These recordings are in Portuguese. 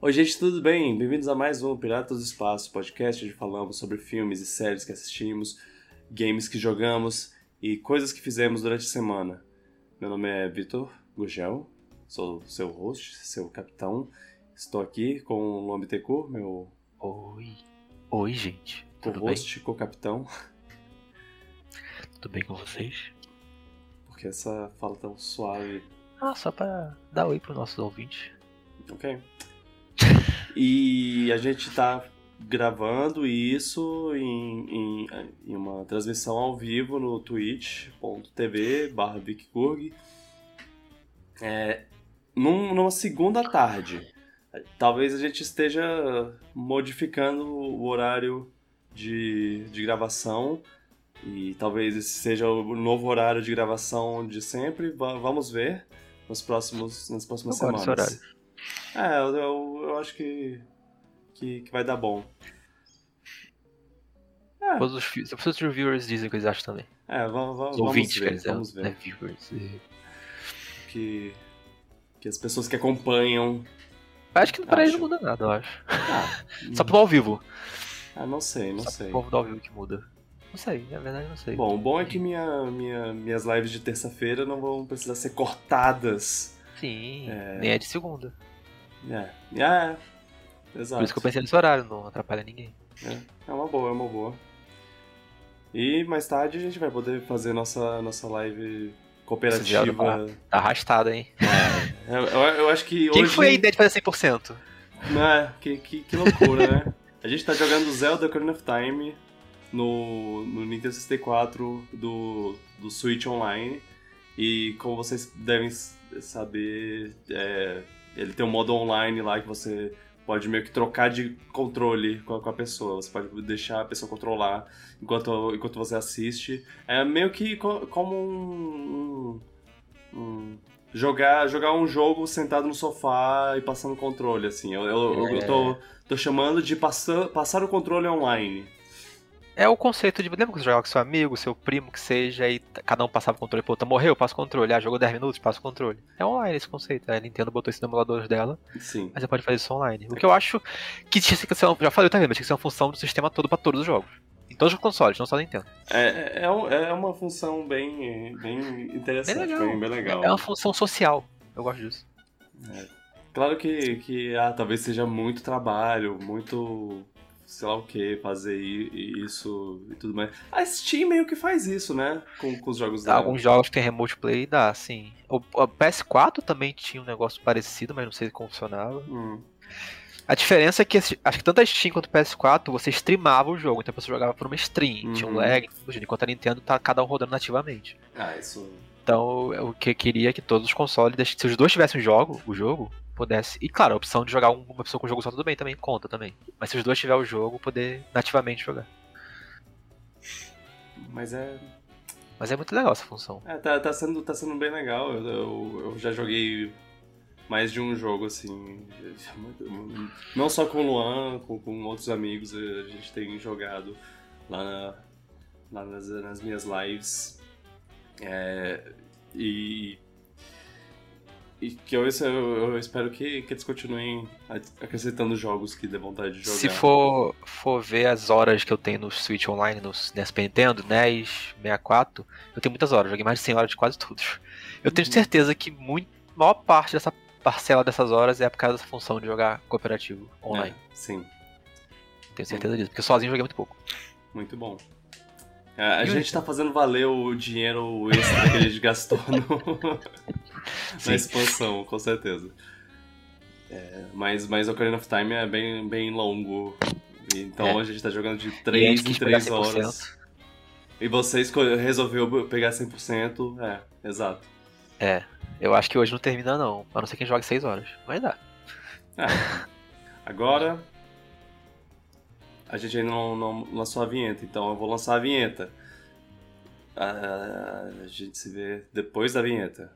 Oi, gente, tudo bem? Bem-vindos a mais um Piratas do Espaço podcast, onde falamos sobre filmes e séries que assistimos, games que jogamos e coisas que fizemos durante a semana. Meu nome é Vitor Gugel, sou seu host, seu capitão. Estou aqui com o Luan Bittencourt, meu Oi. Oi, gente. Tudo co-host, co-capitão. Tudo bem com vocês? Porque essa fala tão suave. Ah, só pra dar oi pros nossos ouvintes. Ok. E a gente tá gravando isso em, em, em uma transmissão ao vivo no twitch.tv barra é, num, numa segunda tarde. Talvez a gente esteja modificando o horário de, de gravação e talvez esse seja o novo horário de gravação de sempre. vamos ver nos próximos, nas próximas Agora semanas. É, eu, eu, eu acho que, que, que, vai dar bom. É. Todos os, os viewers dizem o que eles acham também. É, vamos, vamos, os ouvintes, ver, quer dizer, vamos ver. Né, viewers. Que, que as pessoas que acompanham. Acho que pra eles não muda nada, eu acho. Ah, Só pro ao vivo. Ah, não sei, não Só sei. Só pro povo do ao vivo que muda. Não sei, na verdade não sei. Bom, o bom é que minha, minha, minhas lives de terça-feira não vão precisar ser cortadas. Sim, é... nem é de segunda. É, é, exato. Por isso que eu pensei nesse horário, não atrapalha ninguém. É, é uma boa, é uma boa. E mais tarde a gente vai poder fazer nossa, nossa live cooperativa. Tá arrastada, hein? É, eu, eu, acho que Quem hoje... foi a ideia de fazer 100%? É, que, que, que loucura, né? A gente tá jogando Zelda Ocarina of Time no, no Nintendo 64 do, do Switch Online. E como vocês devem saber, é, ele tem um modo online lá que você pode meio que trocar de controle com a, com a, pessoa. Você pode deixar a pessoa controlar enquanto, enquanto você assiste. É meio que co como um, um, um, jogar, jogar um jogo sentado no sofá e passando controle, assim. Eu, eu, é. eu tô, tô chamando de passar, passar o controle online. É o conceito de. Lembra que você jogava com seu amigo, seu primo, que seja, e cada um passava o controle pro outro. Morreu, passa o controle. Ah, jogou 10 minutos, passa o controle. É online esse conceito. A Nintendo botou isso no emulador dela. Sim. Mas você pode fazer isso online. O que eu acho que tinha que ser. Já falei também, mas tinha que ser uma função do sistema todo para todos os jogos. Em todos os consoles, não só Nintendo. É, é, é uma função bem, bem interessante, bem legal. Bem, bem legal. É uma função social. Eu gosto disso. É. Claro que, que ah, talvez seja muito trabalho, muito sei lá o que, fazer isso e tudo mais. A Steam meio que faz isso, né? Com, com os jogos dela. Alguns jogos tem remote play dá, sim. O, o, PS4 também tinha um negócio parecido, mas não sei como funcionava. Hum. A diferença é que acho que tanto a Steam quanto o PS4 você streamava o jogo, então você jogava por uma stream, uhum. tinha um lag, enquanto a Nintendo tá cada um rodando nativamente. Ah, isso. Então, o que eu queria é que todos os consoles, se os dois tivessem o jogo, o jogo, pudesse. E claro, a opção de jogar uma pessoa com o jogo só tudo bem também conta também. Mas se os dois tiver o jogo, poder nativamente jogar. Mas é. Mas é muito legal essa função. É, tá, tá, sendo, tá sendo bem legal. Eu, eu, eu já joguei mais de um jogo, assim. Não só com o Luan, com, com outros amigos, a gente tem jogado lá, na, lá nas, nas minhas lives. É, e e que eu, eu espero que, que eles continuem acrescentando jogos que dê vontade de jogar. Se for, for ver as horas que eu tenho no Switch Online, no, Super Nintendo, NES, 64, eu tenho muitas horas, joguei mais de 100 horas de quase tudo. Eu tenho uhum. certeza que muito, a maior parte dessa parcela dessas horas é por causa dessa função de jogar cooperativo online. É, sim. Tenho certeza sim. disso, porque sozinho eu joguei muito pouco. Muito bom. A, a gente tá fazendo valer o dinheiro extra que a gente gastou no, na expansão, com certeza. É, mas, mas Ocarina of Time é bem, bem longo. Então é. a gente tá jogando de 3 em 3 horas. E você resolveu pegar 100%. É, exato. É, eu acho que hoje não termina não. A não ser quem joga 6 horas. Mas dá. É. Agora, a gente ainda não, não, lançou a vinheta, então eu vou lançar a vinheta. A, a gente se vê depois da vinheta.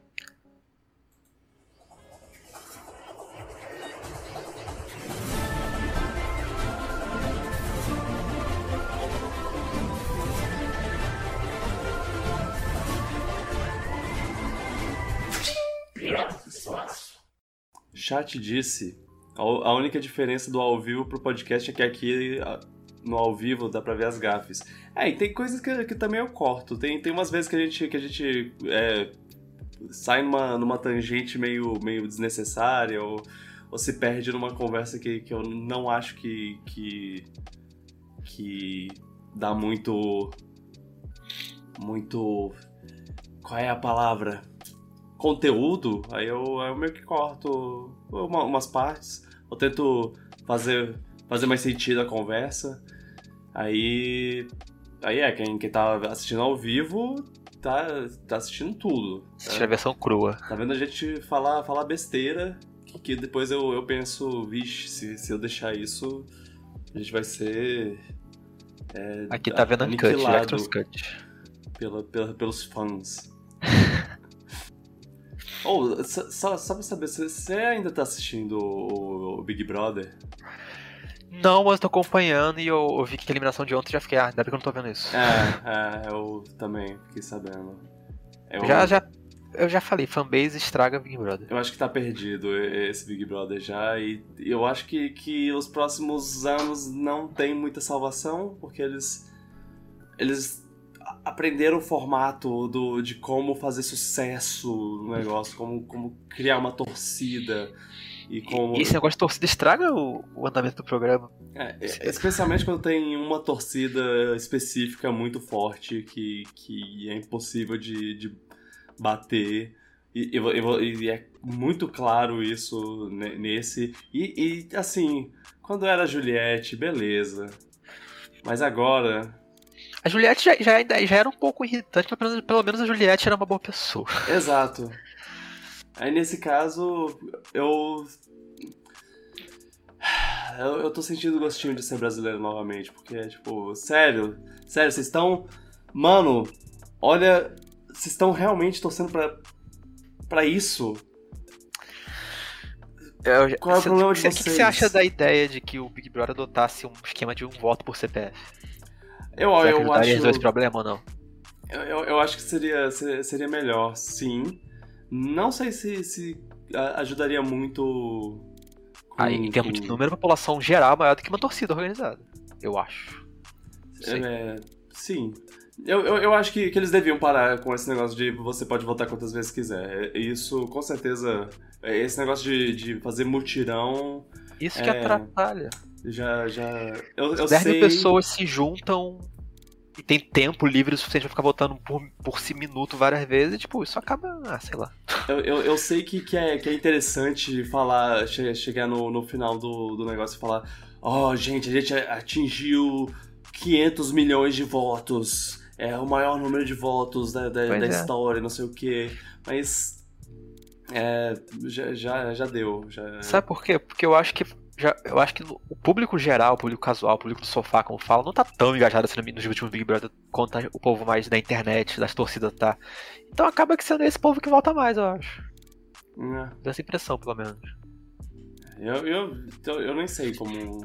Chat disse A, única diferença do ao vivo pro podcast é que aqui no ao vivo dá pra ver as gafes. É, e tem coisas que, que também eu corto. Tem, tem umas vezes que a gente, que a gente é, sai numa, numa tangente meio, meio desnecessária ou, ou se perde numa conversa que, que eu não acho que, que, que dá muito. Muito. Qual é a palavra? Conteúdo. Aí eu, eu meio que corto uma, umas partes. Eu tento fazer, fazer mais sentido a conversa. Aí. Aí é, quem, quem tá assistindo ao vivo tá, tá assistindo tudo. Assistir a versão crua. Tá vendo a gente falar, falar besteira, que, que depois eu, eu penso, vixe, se, se eu deixar isso, a gente vai ser. É, Aqui tá vendo Uncut, Electros Cut. Pela, pela, pelos fãs. Ou, oh, só, só pra saber, você ainda tá assistindo o, o Big Brother? Não, mas tô acompanhando e eu, eu vi que a eliminação de ontem já fiquei, ah, ainda bem que eu não tô vendo isso. É, é eu também fiquei sabendo. Eu, já, já, eu já falei, fanbase estraga Big Brother. Eu acho que tá perdido esse Big Brother já e eu acho que, que os próximos anos não tem muita salvação, porque eles eles aprenderam o formato do, de como fazer sucesso no negócio, como, como criar uma torcida. E, como... e esse negócio de torcida estraga o, o andamento do programa. É, especialmente quando tem uma torcida específica muito forte que, que é impossível de, de bater. E, e, e, é muito claro isso nesse. E, e assim, quando era Juliette, beleza. Mas agora. A Juliette já, já, já era um pouco irritante, mas pelo menos, pelo menos a Juliette era uma boa pessoa. Exato. Aí nesse caso, eu. Eu, eu tô sentindo gostinho de ser brasileiro novamente, porque, tipo, sério, sério, vocês estão. Mano, olha, vocês estão realmente torcendo pra, pra isso? Eu, Qual é o problema de vocês? O que você acha da ideia de que o Big Brother adotasse um esquema de um voto por CPF? Eu, eu acho. Você resolver esse problema ou não? Eu, eu, eu, acho que seria, seria melhor, sim. Não sei se, se ajudaria muito. Com, Aí, em termos com... de número, a população geral é maior do que uma torcida organizada. Eu acho. É, sim. Eu, eu, eu, acho que, que eles deviam parar com esse negócio de você pode votar quantas vezes quiser. Isso, com certeza, esse negócio de, de fazer mutirão. Isso é, que atrapalha. Já, já. Eu, eu 10 sei... pessoas se juntam e tem tempo livre o suficiente pra ficar votando por, por si minuto várias vezes, e, tipo, isso acaba, ah, sei lá. Eu, eu, eu, sei que, que, é, que é interessante falar, chegar no, no final do, do negócio e falar: Ó, oh, gente, a gente atingiu 500 milhões de votos, é o maior número de votos da, da, da é. história, não sei o quê, mas. É, já, já, já deu. Já... Sabe por quê? Porque eu acho que já, eu acho que o público geral, o público casual, o público do sofá, como fala, não tá tão engajado assim nos últimos Big Brother quanto o povo mais da internet, das torcidas tá. Então acaba que sendo esse povo que volta mais, eu acho. É. Dá essa impressão, pelo menos. Eu, eu, eu nem sei como,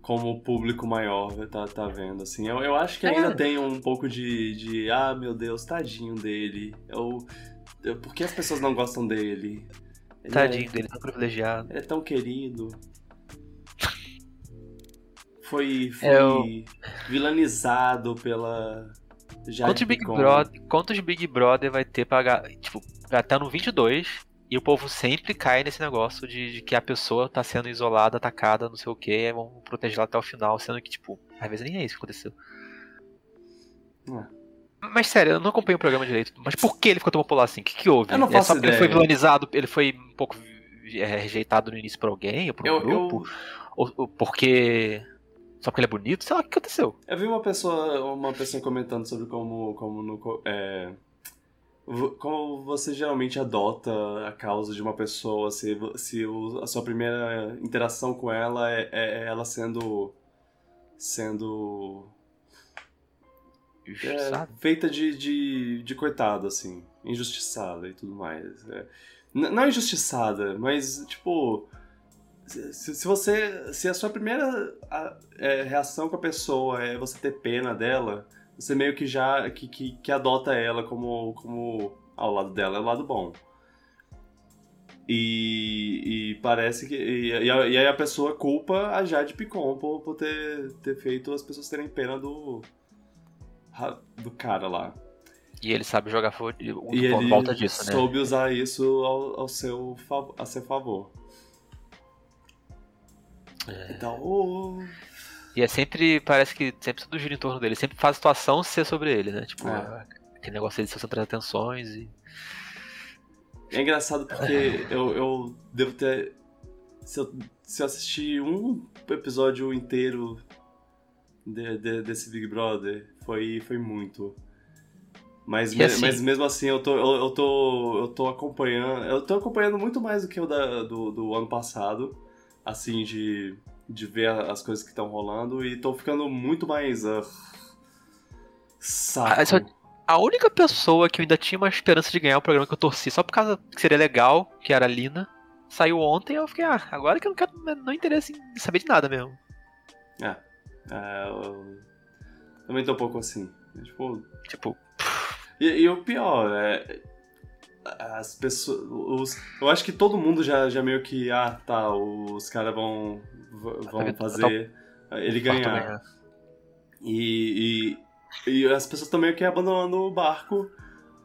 como o público maior tá, tá vendo, assim. Eu, eu acho que ainda é. tem um pouco de, de, ah, meu Deus, tadinho dele. Eu, eu, por que as pessoas não gostam dele? Ele Tadinho é, dele, tão privilegiado. Ele é tão querido. Foi, foi eu... vilanizado pela. Quantos Big, Brother, quantos Big Brother vai ter pra. Tipo, vai estar no 22 e o povo sempre cai nesse negócio de, de, que a pessoa tá sendo isolada, atacada, não sei o que, vão proteger ela até o final, sendo que, tipo, às vezes nem é isso que aconteceu. É. Mas sério, eu não acompanho o programa direito. Mas por que ele ficou tão popular assim? O que, que houve? Eu não faço é só ideia. Ele foi vilanizado, ele foi um pouco é, rejeitado no início por alguém, ou por um eu, grupo? Eu... Ou, ou, porque. Só porque ele é bonito? Sei lá o que aconteceu. Eu vi uma pessoa, uma pessoa comentando sobre como, como no, é, como você geralmente adota a causa de uma pessoa, se, se a sua primeira interação com ela é, é ela sendo. sendo é, feita de, de, de coitado, assim. Injustiçada e tudo mais. É, não injustiçada, mas, tipo. Se, se, você. Se a sua primeira a, é, reação com a pessoa é você ter pena dela, você meio que já. que, que, que adota ela como. como. ao lado dela é o lado bom. E, e parece que. E, e, aí a pessoa culpa a Jade Picon por, por ter, ter feito as pessoas terem pena do. do cara lá. E ele sabe jogar e ele volta disso, né? soube usar isso ao, ao seu, a seu favor. É. Então. Oh... E é sempre. Parece que sempre tudo gira em torno dele. Sempre faz a situação ser sobre ele, né? Tipo, é. aquele negócio de ser atenções e. É engraçado porque eu, eu devo ter. Se eu, se eu assistir um episódio inteiro de, de, desse Big Brother, foi, foi muito. Mas, me, assim, mas mesmo assim eu tô, eu, eu, tô, eu tô acompanhando. Eu tô acompanhando muito mais do que o da, do, do ano passado. Assim, de, de ver as coisas que estão rolando. E tô ficando muito mais. Uh, saco. A única pessoa que eu ainda tinha uma esperança de ganhar o programa que eu torci só por causa que seria legal, que era a Lina, saiu ontem eu fiquei, ah, agora que eu não quero, não interesse em saber de nada mesmo. É. é eu também tô um pouco assim. Tipo. Tipo. E, e o pior, é. As pessoas. Os, eu acho que todo mundo já, já meio que. Ah, tá, os caras vão. vão fazer. Ele ganhar. E, e as pessoas estão meio que abandonando o barco.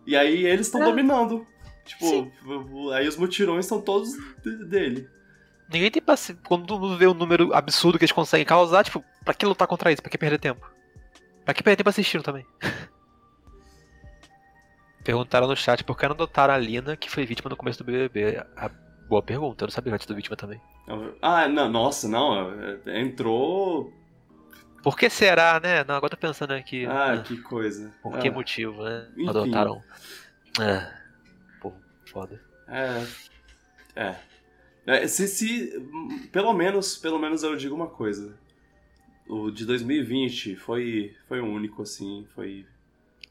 E aí eles estão é. dominando. Tipo, Sim. aí os mutirões são todos dele. Ninguém tem paciência. Quando tu vê o número absurdo que eles conseguem causar, tipo, pra que lutar contra isso? Pra que perder tempo? Pra que perder tempo assistindo também? Perguntaram no chat por que não adotaram a Lina, que foi vítima no começo do BBB. A boa pergunta, eu não sabia antes do vítima também. Ah, não, nossa, não. Entrou por que será, né? Não, agora tô pensando aqui. Ah, né? que coisa. Por que ah. motivo, né? Enfim. Adotaram. É. Pô, foda. É. É. é se, se. Pelo menos, pelo menos eu digo uma coisa. O de 2020 foi, foi único, assim. Foi.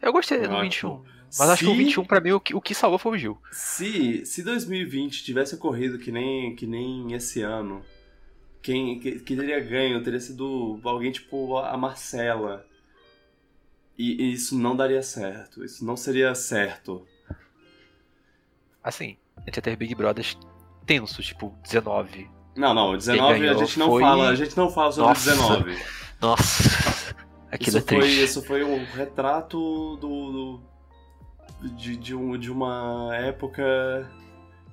Eu gostei do 21. Mas se, acho que o 21, pra mim, o que, o que salvou foi o Gil. Se, se 2020 tivesse ocorrido que nem, que nem esse ano quem que, que teria ganho teria sido alguém tipo a Marcela. E, e, isso não daria certo. Isso não seria certo. Assim, a gente ia ter Big Brothers tenso, tipo 19. Não, não, 19 a gente não foi... fala, a gente não fala sobre Nossa. 19. Nossa. Aquilo isso é foi, isso foi um retrato do, do de, de, um, de uma época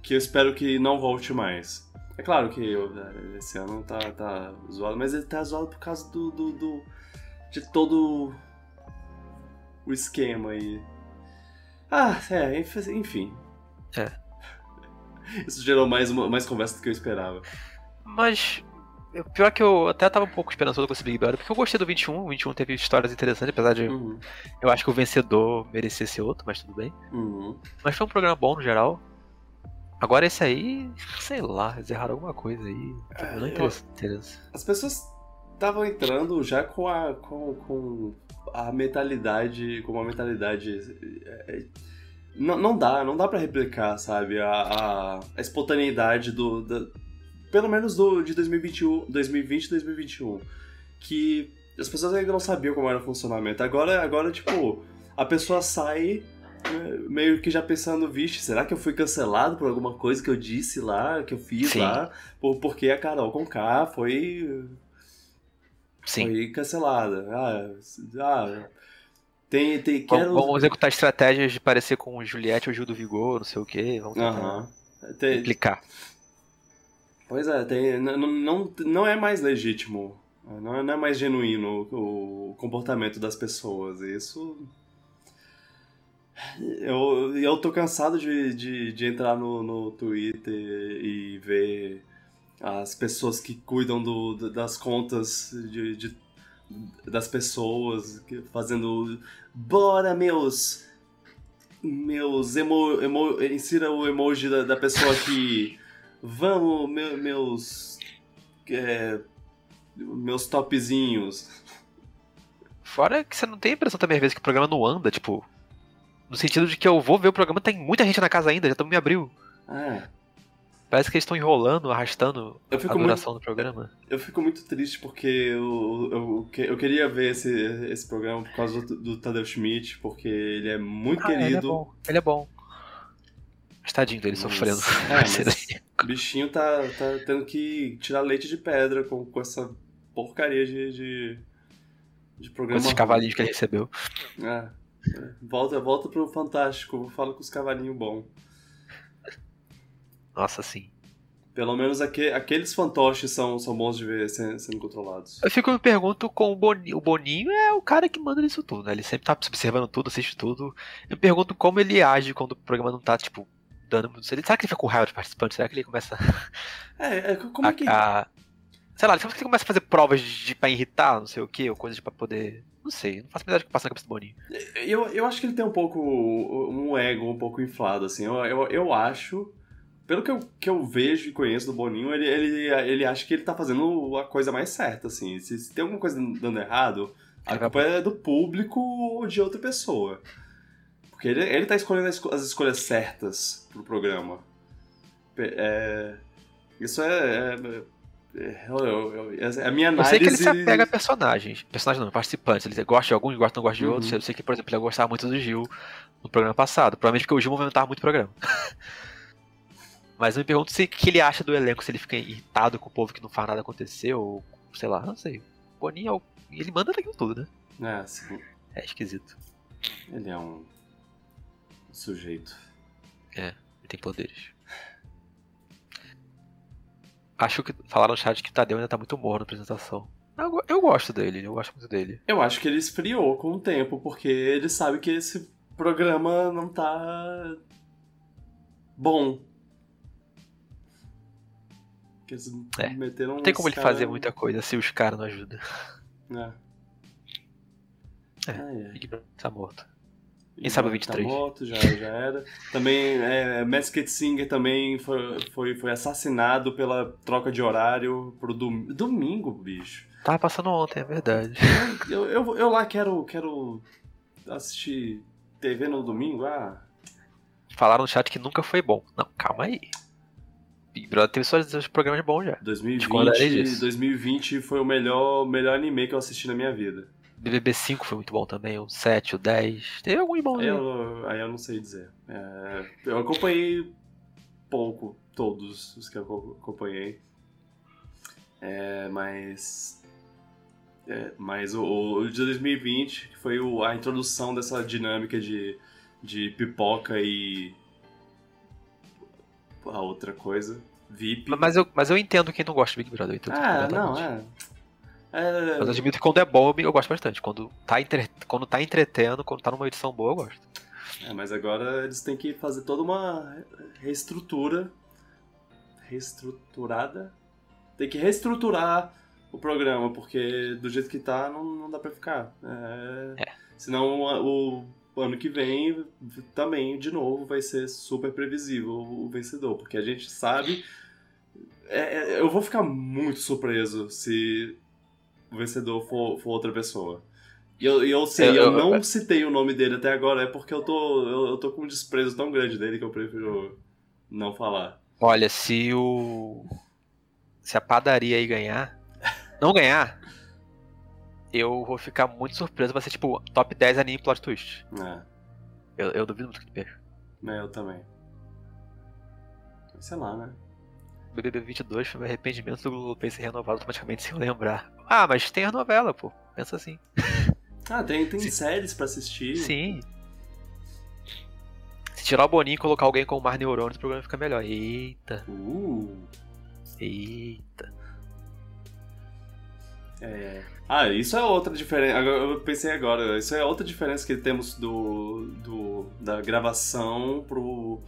que eu espero que não volte mais. É claro que eu, né, esse ano tá, tá zoado, mas ele tá zoado por causa do, do, do de todo o esquema aí. Ah, é, enfim. É. Isso gerou mais, mais conversa do que eu esperava. Mas, pior que eu até tava um pouco esperançoso com esse Big Brother, porque eu gostei do 21, o 21 teve histórias interessantes, apesar de uhum. eu acho que o vencedor merecia ser outro, mas tudo bem. Uhum. Mas foi um programa bom no geral. Agora esse aí, sei lá, eles erraram alguma coisa aí. É, não interessa. As pessoas estavam entrando já com a, com, com a mentalidade. Com uma mentalidade. É, é não, não dá, não dá para replicar, sabe? A, a, a espontaneidade do. Da, pelo menos do, de 2021, 2020 e 2021. Que as pessoas ainda não sabiam como era o funcionamento. Agora, agora tipo, a pessoa sai meio que já pensando, vixe, será que eu fui cancelado por alguma coisa que eu disse lá, que eu fiz Sim. lá? Por, porque a Carol com K foi. Sim. Foi cancelada. Ah, ah tem, tem, quero... Vamos executar estratégias de parecer com Juliette ou Gil do Vigor, não sei o quê. Vamos tentar tem... implicar. Pois é, tem, não, não, não é mais legítimo. Não é, não é mais genuíno o comportamento das pessoas. Isso eu, eu tô cansado de, de, de entrar no, no Twitter e ver as pessoas que cuidam do, das contas de, de das pessoas fazendo bora meus meus emo, emo insira o emoji da, da pessoa que vamos meu, meus é, meus topzinhos fora que você não tem a impressão também às vezes que o programa não anda tipo no sentido de que eu vou ver o programa, tem muita gente na casa ainda, já estamos em abril. É. Parece que eles estão enrolando, arrastando a duração muito, do programa. Eu fico muito triste porque eu, eu, eu queria ver esse, esse programa por causa do, do Tadeu Schmidt, porque ele é muito ah, querido. Ele é bom. Ele é bom. Mas tadinho dele Mas- sofrendo. é, mas- O bichinho tá, tá tendo que tirar leite de pedra com, com essa porcaria de, de, de Com programa. esses cavalinhos que ele recebeu. É. É. Volta, volta pro Fantástico, fala com os cavalinhos bons. Nossa, sim. Pelo menos aque- aqueles fantoches são, são bons de ver sendo, sendo controlados. Eu fico me pergunto com o Boninho. O Boninho é o cara que manda nisso tudo, né? Ele sempre tá observando tudo, assiste tudo. Eu me pergunto como ele age quando o programa não tá, tipo, Será que ele fica com raiva de participante? Será que ele começa É, é, como a, é que. a- Sei lá, será que ele começa a fazer provas de, pra irritar, não sei o que, ou coisas pra poder. Não sei, não faço ideia do que passa na cabeça do Boninho. Eu, eu acho que ele tem um pouco. um ego um pouco inflado, assim. Eu, eu, eu acho. Pelo que eu, que eu vejo e conheço do Boninho, ele, ele, ele acha que ele tá fazendo a coisa mais certa, assim. Se, se tem alguma coisa dando errado, a culpa é do público ou de outra pessoa. Porque ele, ele tá escolhendo as, esco- as escolhas certas pro programa. É, isso é. é, é, eu- eu- eu- é a minha Eu análise. sei que ele se apega a personagens. Personagens não, participantes. Ele gosta de alguns, gosta, não gosta de Uhum. outros. Eu sei que, por exemplo, ele gostava muito do Gil no programa passado. Provavelmente porque o Gil movimentava muito o programa. Mas eu me pergunto se o que ele acha do elenco, se ele fica irritado com o povo que não faz nada acontecer, ou sei lá, não sei. O Boninho é o... ele manda naquilo tudo, né? É, assim, É esquisito. ele é um sujeito. Ele tem poderes. Acho que falaram no chat que o Tadeu ainda tá muito morno na apresentação. Eu, eu gosto dele, eu gosto muito dele. Eu acho que ele esfriou com o tempo, porque ele sabe que esse programa não tá bom. Que eles É. meteram Não tem como ele cara- fazer muita coisa se os caras não ajudam. É. É. Big Brother tá morto. E Quem sabe o tá 23? morto, já, já era. Também, é, Masked Singer também foi, foi, foi assassinado pela troca de horário pro dom- domingo, bicho. Tava passando ontem, é verdade. Eu, eu, eu lá quero, quero assistir TV no domingo, ah... Falaram no chat que nunca foi bom. Não, calma aí. Big Brother teve seus, seus programas bons já. Discordarei 2020, disso. 2020 foi o melhor, melhor anime que eu assisti na minha vida. BBB 5 foi muito bom também, o 7, o 10. Teve alguns bons Aí aí. eu, aí eu não sei dizer. É, eu acompanhei pouco todos os que eu aco- acompanhei. É, mas. é, mas o, o de 2020, que foi o- a introdução dessa dinâmica de, de pipoca e. a outra coisa. VIP. Mas eu, mas eu entendo quem não gosta de Big Brother. Entendo ah, não, é. É, Mas admito que quando é bom, eu, gosto bastante. Quando tá, entre... quando tá entretendo, quando tá numa edição boa, eu gosto. É, mas agora eles têm que fazer toda uma reestrutura. Reestruturada? Tem que reestruturar o programa, porque do jeito que tá, não, não dá pra ficar. É, Senão o, o ano que vem também, de novo, vai ser super previsível o vencedor, porque a gente sabe. é, é, eu vou ficar muito surpreso se o vencedor for, for outra pessoa. E eu, e eu sei, Eu- eu, eu- não citei o nome dele até agora, é porque eu tô, eu, eu tô com um desprezo tão grande dele que eu prefiro não falar. Olha, se o. Se a padaria aí ganhar. Não ganhar. Eu vou ficar muito surpreso. Vai ser tipo top 10 anime plot twist. É, Eu, eu duvido muito que perca. né, eu também. Sei lá, né? BBB 22 foi meu arrependimento do Globoplay ser renovado automaticamente sem eu lembrar. Ah, mas tem a novela, pô. Pensa assim. Ah, tem, tem Sim. séries pra assistir. Sim. Se tirar o Boninho e colocar alguém com mais neurônios, o programa fica melhor. Eita, Uh, eita. é. Ah, isso é outra diferença. Eu pensei agora, isso é outra diferença que temos do, do da gravação pro,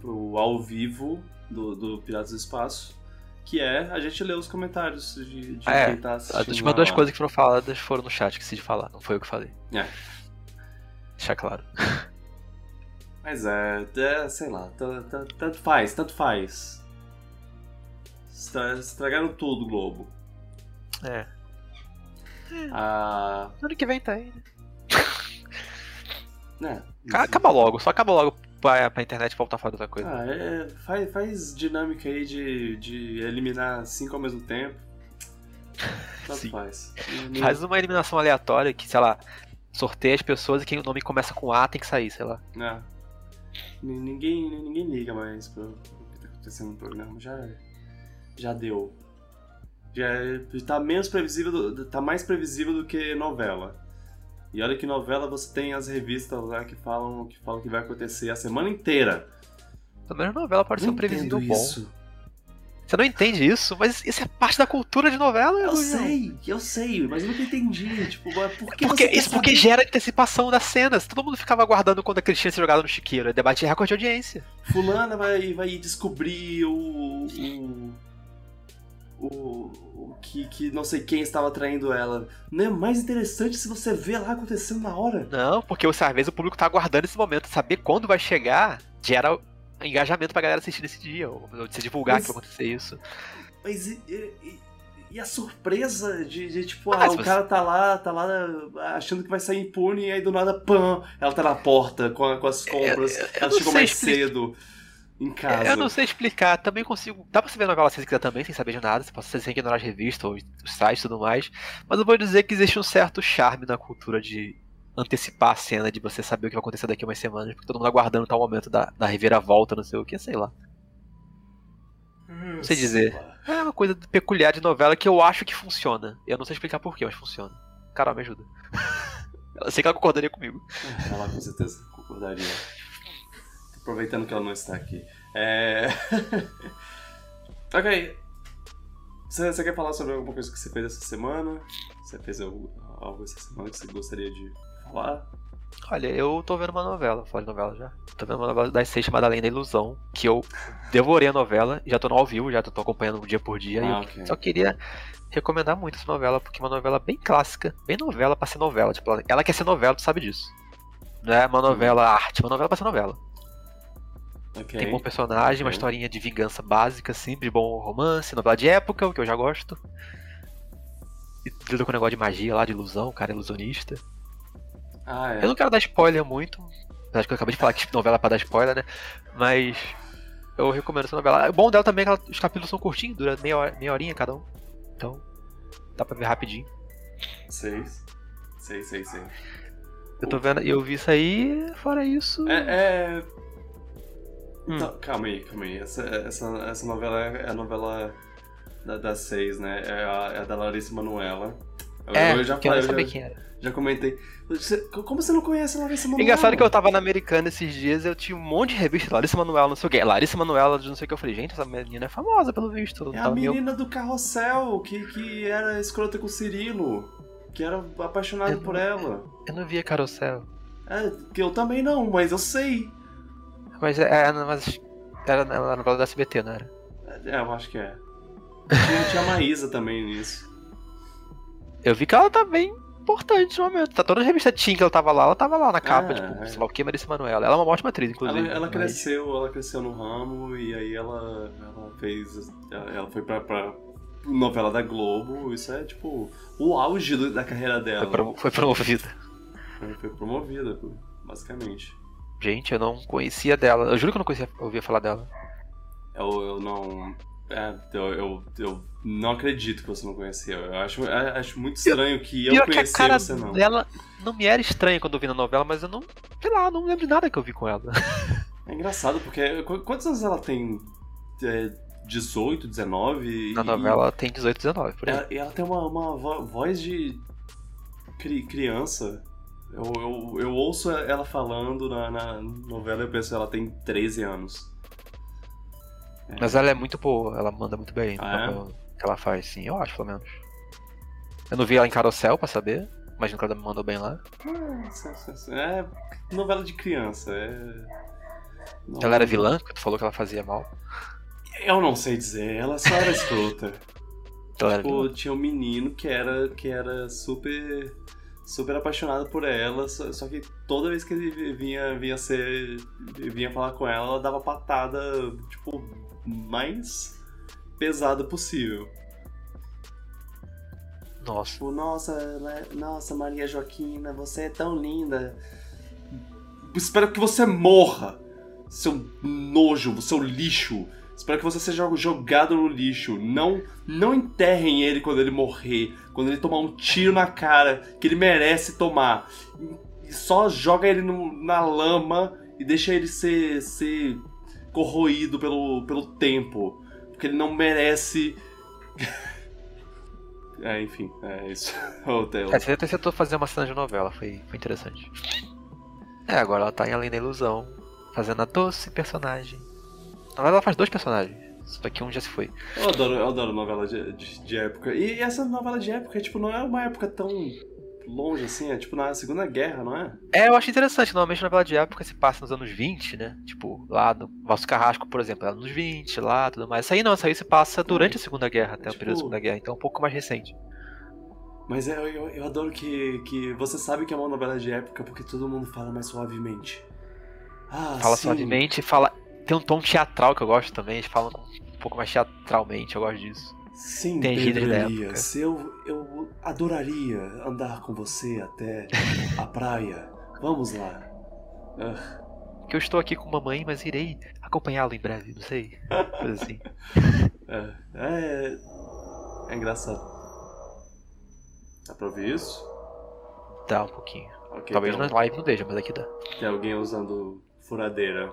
pro ao vivo do, do Piratas do Espaço, que é a gente ler os comentários de, de É, quem tá assistindo. As últimas lá. duas coisas que foram faladas foram no chat, que decidi falar. Não foi eu que falei. É. Deixar claro. Mas é, é sei lá, tá- tá- tanto faz, tanto faz. Estra- Estragaram tudo, Globo. É. Ah, Ano que vem tá aí. né? Ca- Acaba logo, só acaba logo pra, pra internet voltar a falar de outra coisa. Ah, é, faz, faz dinâmica aí de, de eliminar cinco ao mesmo tempo. Tanto Sim. faz. Não- Faz uma eliminação aleatória que, sei lá, sorteia as pessoas e quem o nome começa com A tem que sair, sei lá. É. Ninguém, ninguém liga mais pro, pro que tá acontecendo no programa. Já, já deu. Já é, tá menos previsível, do- tá mais previsível do que novela. E olha que novela você tem as revistas lá que falam que falam que vai acontecer a semana inteira. Pelo menos a novela pode ser um previsível bom. isso. Você não entende isso, mas isso é parte da cultura de novela, Eu sei, eu sei, mas eu nunca entendi. Tipo, por que Porque, isso porque gera antecipação das cenas. Todo mundo ficava aguardando quando a Cristina se jogava no chiqueiro. É debate recorde de audiência. Fulana vai, vai descobrir o. o. o, o que, que não sei quem estava traindo ela. Não é mais interessante se você vê lá acontecendo na hora. Não, porque às vezes o público tá aguardando esse momento. Saber quando vai chegar gera engajamento pra galera assistir nesse dia. Ou ou se divulgar Mas- que vai acontecer isso. Mas e, e- e a surpresa de, de, tipo, Ah, ah, o você- cara tá lá, tá lá achando que vai sair impune e aí do nada, pam, ela tá na porta com, com as compras. eu ela não chegou mais explicar. cedo em casa. Eu não sei explicar, também consigo. Dá pra você ver a novela se você quiser também, sem saber de nada. Você pode sem ignorar as revistas ou os sites e tudo mais. Mas eu vou dizer que existe um certo charme na cultura de antecipar a cena, de você saber o que vai acontecer daqui a umas semanas, porque todo mundo aguardando tal momento da, da reviravolta, não sei o que, sei lá. Não sei dizer. É uma coisa peculiar de novela que eu acho que funciona. Eu não sei explicar porquê, mas funciona. Carol, me ajuda. Eu sei que ela concordaria comigo. Ela com certeza concordaria. Aproveitando que ela não está aqui. É... ok. Você, você quer falar sobre alguma coisa que você fez essa semana? Você fez algo, algo essa semana que você gostaria de falar? Olha, eu tô vendo uma novela, fala de novela já. Tô vendo uma novela das seis chamada Além da Ilusão, que eu devorei a novela, já tô no ao vivo, já tô acompanhando dia por dia. Ah, eu ok. só queria recomendar muito essa novela, porque é uma novela bem clássica, bem novela pra ser novela. Tipo, ela- ela quer ser novela, tu sabe disso. Não é uma novela arte, é uma novela pra ser novela. Ok. Tem bom personagem, uma historinha de vingança básica, simples, bom romance, novela de época, o que eu já gosto. E lida com o negócio de magia lá, de ilusão, o cara é ilusionista. Ah, é. Eu não quero dar spoiler muito. Acho que eu acabei de falar que novela é pra dar spoiler, né? Mas eu recomendo essa novela. O bom dela também é que ela- os capítulos são curtinhos, dura meia, hora, meia horinha cada um. Então, dá pra ver rapidinho. Seis. Sei, sei, sei. Eu tô vendo, eu vi isso aí, fora isso. É. é... Hum. Então, calma aí, calma aí. Essa, essa, essa novela é a novela da, das seis, né? É a, é a da Larissa Manoela. Eu, É, eu já eu falei, não eu sabia já, quem era. já comentei. Você- como você não conhece a Larissa É Manoela? engraçado que eu tava na Americana esses dias, eu tinha um monte de revista, Larissa Manoela, não sei o que, Larissa Manoela de não sei o que, eu falei, gente, essa menina é famosa pelo visto. É a meio- menina do carrossel que, que era escrota com o Cirilo. Que era apaixonado Eu por não- ela. Eu não via Carrossel. É, que eu também não, mas eu sei. Mas, é, mas era na novela da SBT, não era? É, eu acho que é. Tinha, tinha a Maísa também nisso. Eu vi que ela tá bem importante no momento. Tá toda a revista Teen que ela tava lá, ela tava lá na capa, É, tipo, é. sei lá o que, Marissa Manoela. Ela é uma ótima atriz, inclusive. Ela, ela mas- cresceu, ela cresceu no ramo e aí ela, ela fez. Ela, ela foi pra, pra novela da Globo. Isso é tipo o auge do- da carreira dela. Foi, pro- foi promovida. Foi, foi promovida, basicamente. Gente, eu não conhecia dela. Eu juro que eu não conhecia, ouvia falar dela. Eu, eu não. É, eu, eu, eu não acredito que você não conhecia. Eu acho, eu acho muito estranho que eu Pior que a conheci cara você não. dela não me era estranha quando eu vi na novela, mas eu não. Sei lá, não lembro de nada que eu vi com ela. É engraçado porque. qu- Quantos anos ela tem? É, 18, 19? Na E- novela ela tem 18, 19, por aí. Ela, e ela tem uma, uma vo- voz de cri- criança. Eu, eu, eu ouço ela falando na, na novela e eu penso que ela tem 13 anos. Mas ela é muito boa, ela manda muito bem no Ah, é? papel que ela faz, sim, eu acho, pelo menos. Eu não vi ela em Carrossel pra saber, imagino que ela me mandou bem lá. É novela de criança. É... Não- Ela era vilã, porque tu falou que ela fazia mal. Eu não sei dizer, ela só era escrota. Era tipo, vilã. tinha um menino que era, que era super super apaixonado por ela, só, só que toda vez que ele vinha, vinha ser. vinha falar com ela, ela dava patada, tipo, mais pesada possível. Nossa. Tipo, nossa, ela- nossa, Maria Joaquina, você é tão linda. Espero que você morra, seu nojo, seu lixo. Espero que você seja jogado no lixo. Não, não enterrem ele quando ele morrer, quando ele tomar um tiro na cara que ele merece tomar. E só joga ele no- na lama e deixa ele ser, ser corroído pelo, pelo tempo. Porque ele não merece. é, enfim, é isso. o Taylor. É, você tentou fazer uma cena de novela, foi, foi interessante. É, agora ela tá em Além da Ilusão, fazendo a doce personagem. Na verdade, ela faz dois personagens. Só que um já se foi. Eu adoro, eu adoro novela de, de, de época. E essa novela de época, tipo, não é uma época tão longe assim, é tipo na Segunda Guerra, não é? É, eu acho interessante. Normalmente novela de época se passa nos anos 20, né? Tipo, lá no Valso Carrasco, por exemplo, é anos 20, lá tudo mais. Isso aí não, isso aí se passa durante a Segunda Guerra, até Tipo- o período da Segunda Guerra, então é um pouco mais recente. Mas é, eu, eu adoro que, que você sabe que é uma novela de época porque todo mundo fala mais suavemente. Ah, Fala sim. suavemente, fala. Tem um tom teatral que eu gosto também, eles falam um pouco mais teatralmente, eu gosto disso. Sim, Tem Pedro Elias, eu, eu adoraria andar com você até a praia. Vamos lá. Ah, Que eu estou aqui com mamãe, mas irei acompanhá-lo em breve, não sei. Coisa assim. é, é, é engraçado. Dá pra ouvir isso? Dá um pouquinho. Ok, Talvez tem, na live não deixa, mas aqui dá. tem alguém usando furadeira.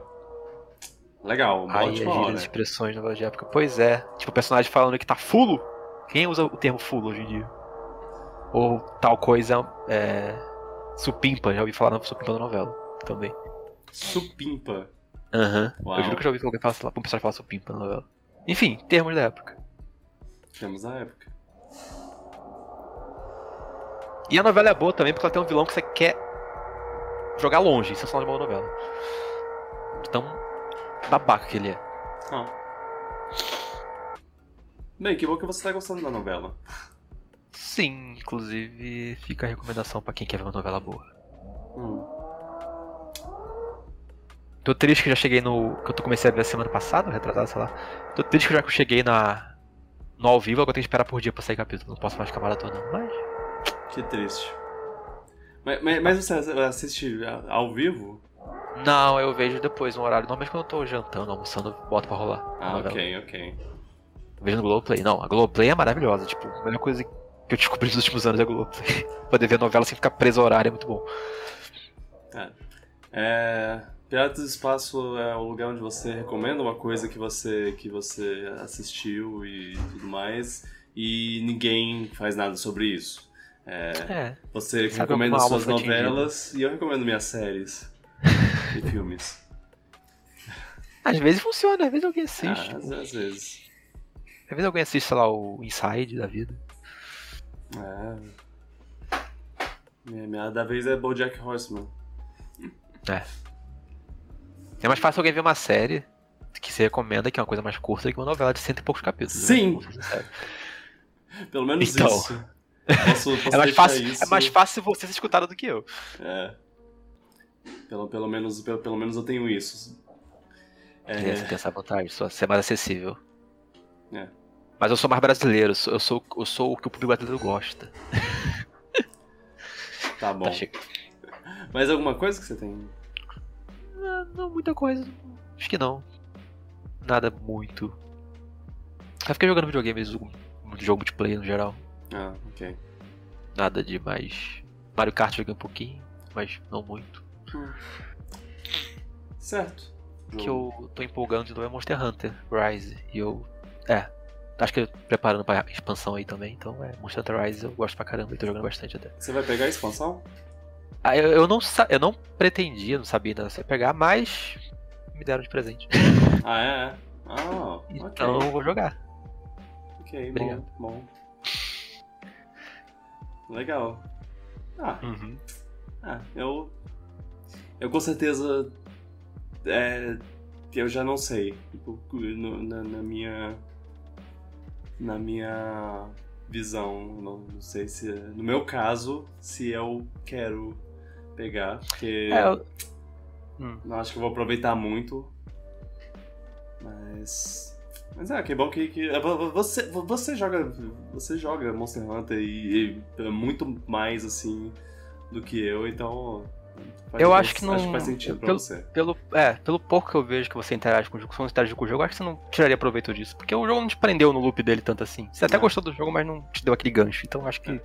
Legal, uma Aí ótima as hora. gírias, expressões novela de época. Pois é. Tipo, o personagem falando que tá fulo. Quem usa o termo fulo hoje em dia? Ou tal coisa é. Supimpa, já ouvi falar na supimpa da novela também. Supimpa. Aham. Uau. Eu juro que eu já ouvi alguém falar, um personagem falar supimpa na novela. Enfim, termos da época. Temos a época. E a novela é boa também porque ela tem um vilão que você quer jogar longe, isso é só de uma novela. Tão babaca que ele é. Ah. Bem, que bom que você tá gostando da novela. Sim, inclusive fica a recomendação pra quem quer ver uma novela boa. Hum. Tô triste que eu já cheguei no. que eu tô- comecei a ver semana passada, retrasado, sei lá. Tô triste que eu já cheguei na. no ao vivo, agora eu tenho que esperar por dia pra sair capítulo. Não posso mais ficar maratonando, mas. Que triste. Mas, mas, mas você assiste ao vivo? Não, eu vejo depois no horário. Normalmente quando eu tô jantando, almoçando, boto pra rolar. Ah, ok, ok. Vejo no Globoplay. Não, a Globoplay é maravilhosa. Tipo, a melhor coisa que eu descobri nos últimos anos é a Globoplay. Poder ver novela sem ficar preso ao horário é muito bom. É, Piratas do Espaço é o lugar onde você recomenda uma coisa que você, que você assistiu e tudo mais, e ninguém faz nada sobre isso. É, É. você recomenda suas novelas e eu recomendo minhas séries e filmes. Às vezes funciona, às vezes alguém assiste. Ah, às, às vezes. Às vezes alguém assiste, sei lá, o Inside da vida. É. Minha, minha da vez é BoJack Horseman. É mais fácil alguém ver uma série que se recomenda, que é uma coisa mais curta, que uma novela de cento e poucos capítulos. né? Sim. Sinceros. Pelo menos Então. isso. Posso, posso É mais, fácil, isso. é mais fácil você ser escutado do que eu. É. Pelo, pelo, menos, pelo, pelo menos eu tenho isso. É. Você tem essa vantagem, só ser mais acessível. É. Mas eu sou mais brasileiro, eu sou, eu sou, eu sou o que o público brasileiro gosta. tá bom. Tá. Mais alguma coisa que você tem? Ah, Não, muita coisa. Acho que não. Nada muito. Eu fiquei jogando videogame, jogo jogo multiplayer no geral. Ah, ok. Nada de mais. Mario Kart joguei um pouquinho, mas não muito. Certo. O que eu tô empolgando de novo é Monster Hunter Rise. E eu. É. Acho que eu tô preparando pra expansão aí também. Então é, Monster Hunter Rise eu gosto pra caramba e tô jogando bastante até. Você vai pegar a expansão? Ah, eu, eu não eu não pretendia, não sabia se ia pegar, mas me deram de presente. Ah, é? é. Ah, ok. Então eu vou jogar. Ok, Obrigado. bom, bom. Legal. Ah, ah, eu. Eu com certeza. É. Eu já não sei. Tipo, no- na, na minha. Na minha visão. Não, não sei se. No meu caso, se eu quero pegar. Porque. É, eu- Hum. Não acho que eu vou aproveitar muito. Mas. Mas é, que bom que, que você, você joga. Você joga Monster Hunter e, e é muito mais assim do que eu, então. Faz- Eu acho que Acho que não- faz sentido pra pelo- você. Pelo, é, pelo pouco que eu vejo que você interage com o jogo, se você não interage com o jogo, eu acho que você não tiraria proveito disso. Porque o jogo não te prendeu no loop dele tanto assim. Você até Não. gostou do jogo, mas não te deu aquele gancho. Então eu acho que.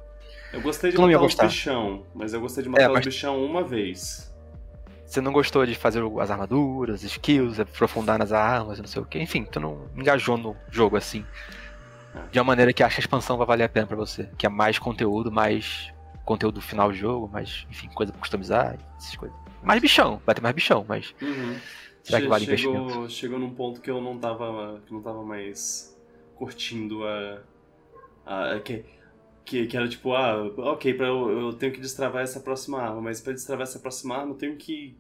Eu gostei de Tu não matar os gostar. bichão, mas eu gostei de matar É, os mas- bichão uma vez. você não gostou de fazer as armaduras, skills, aprofundar nas armas, não sei o que. Enfim, tu não engajou no jogo assim. De uma maneira que acha que a expansão vai valer a pena pra você. Que é mais conteúdo, mais conteúdo final do jogo, mais, enfim, coisa pra customizar, essas coisas. Mais bichão, vai ter mais bichão, mas. Uhum. Será que vale chegou, investimento? chegou num ponto que eu não tava, que não tava mais curtindo a. a que, que, que era tipo, ah, ok, pra eu, eu tenho que destravar essa próxima arma, mas pra destravar essa próxima arma eu tenho que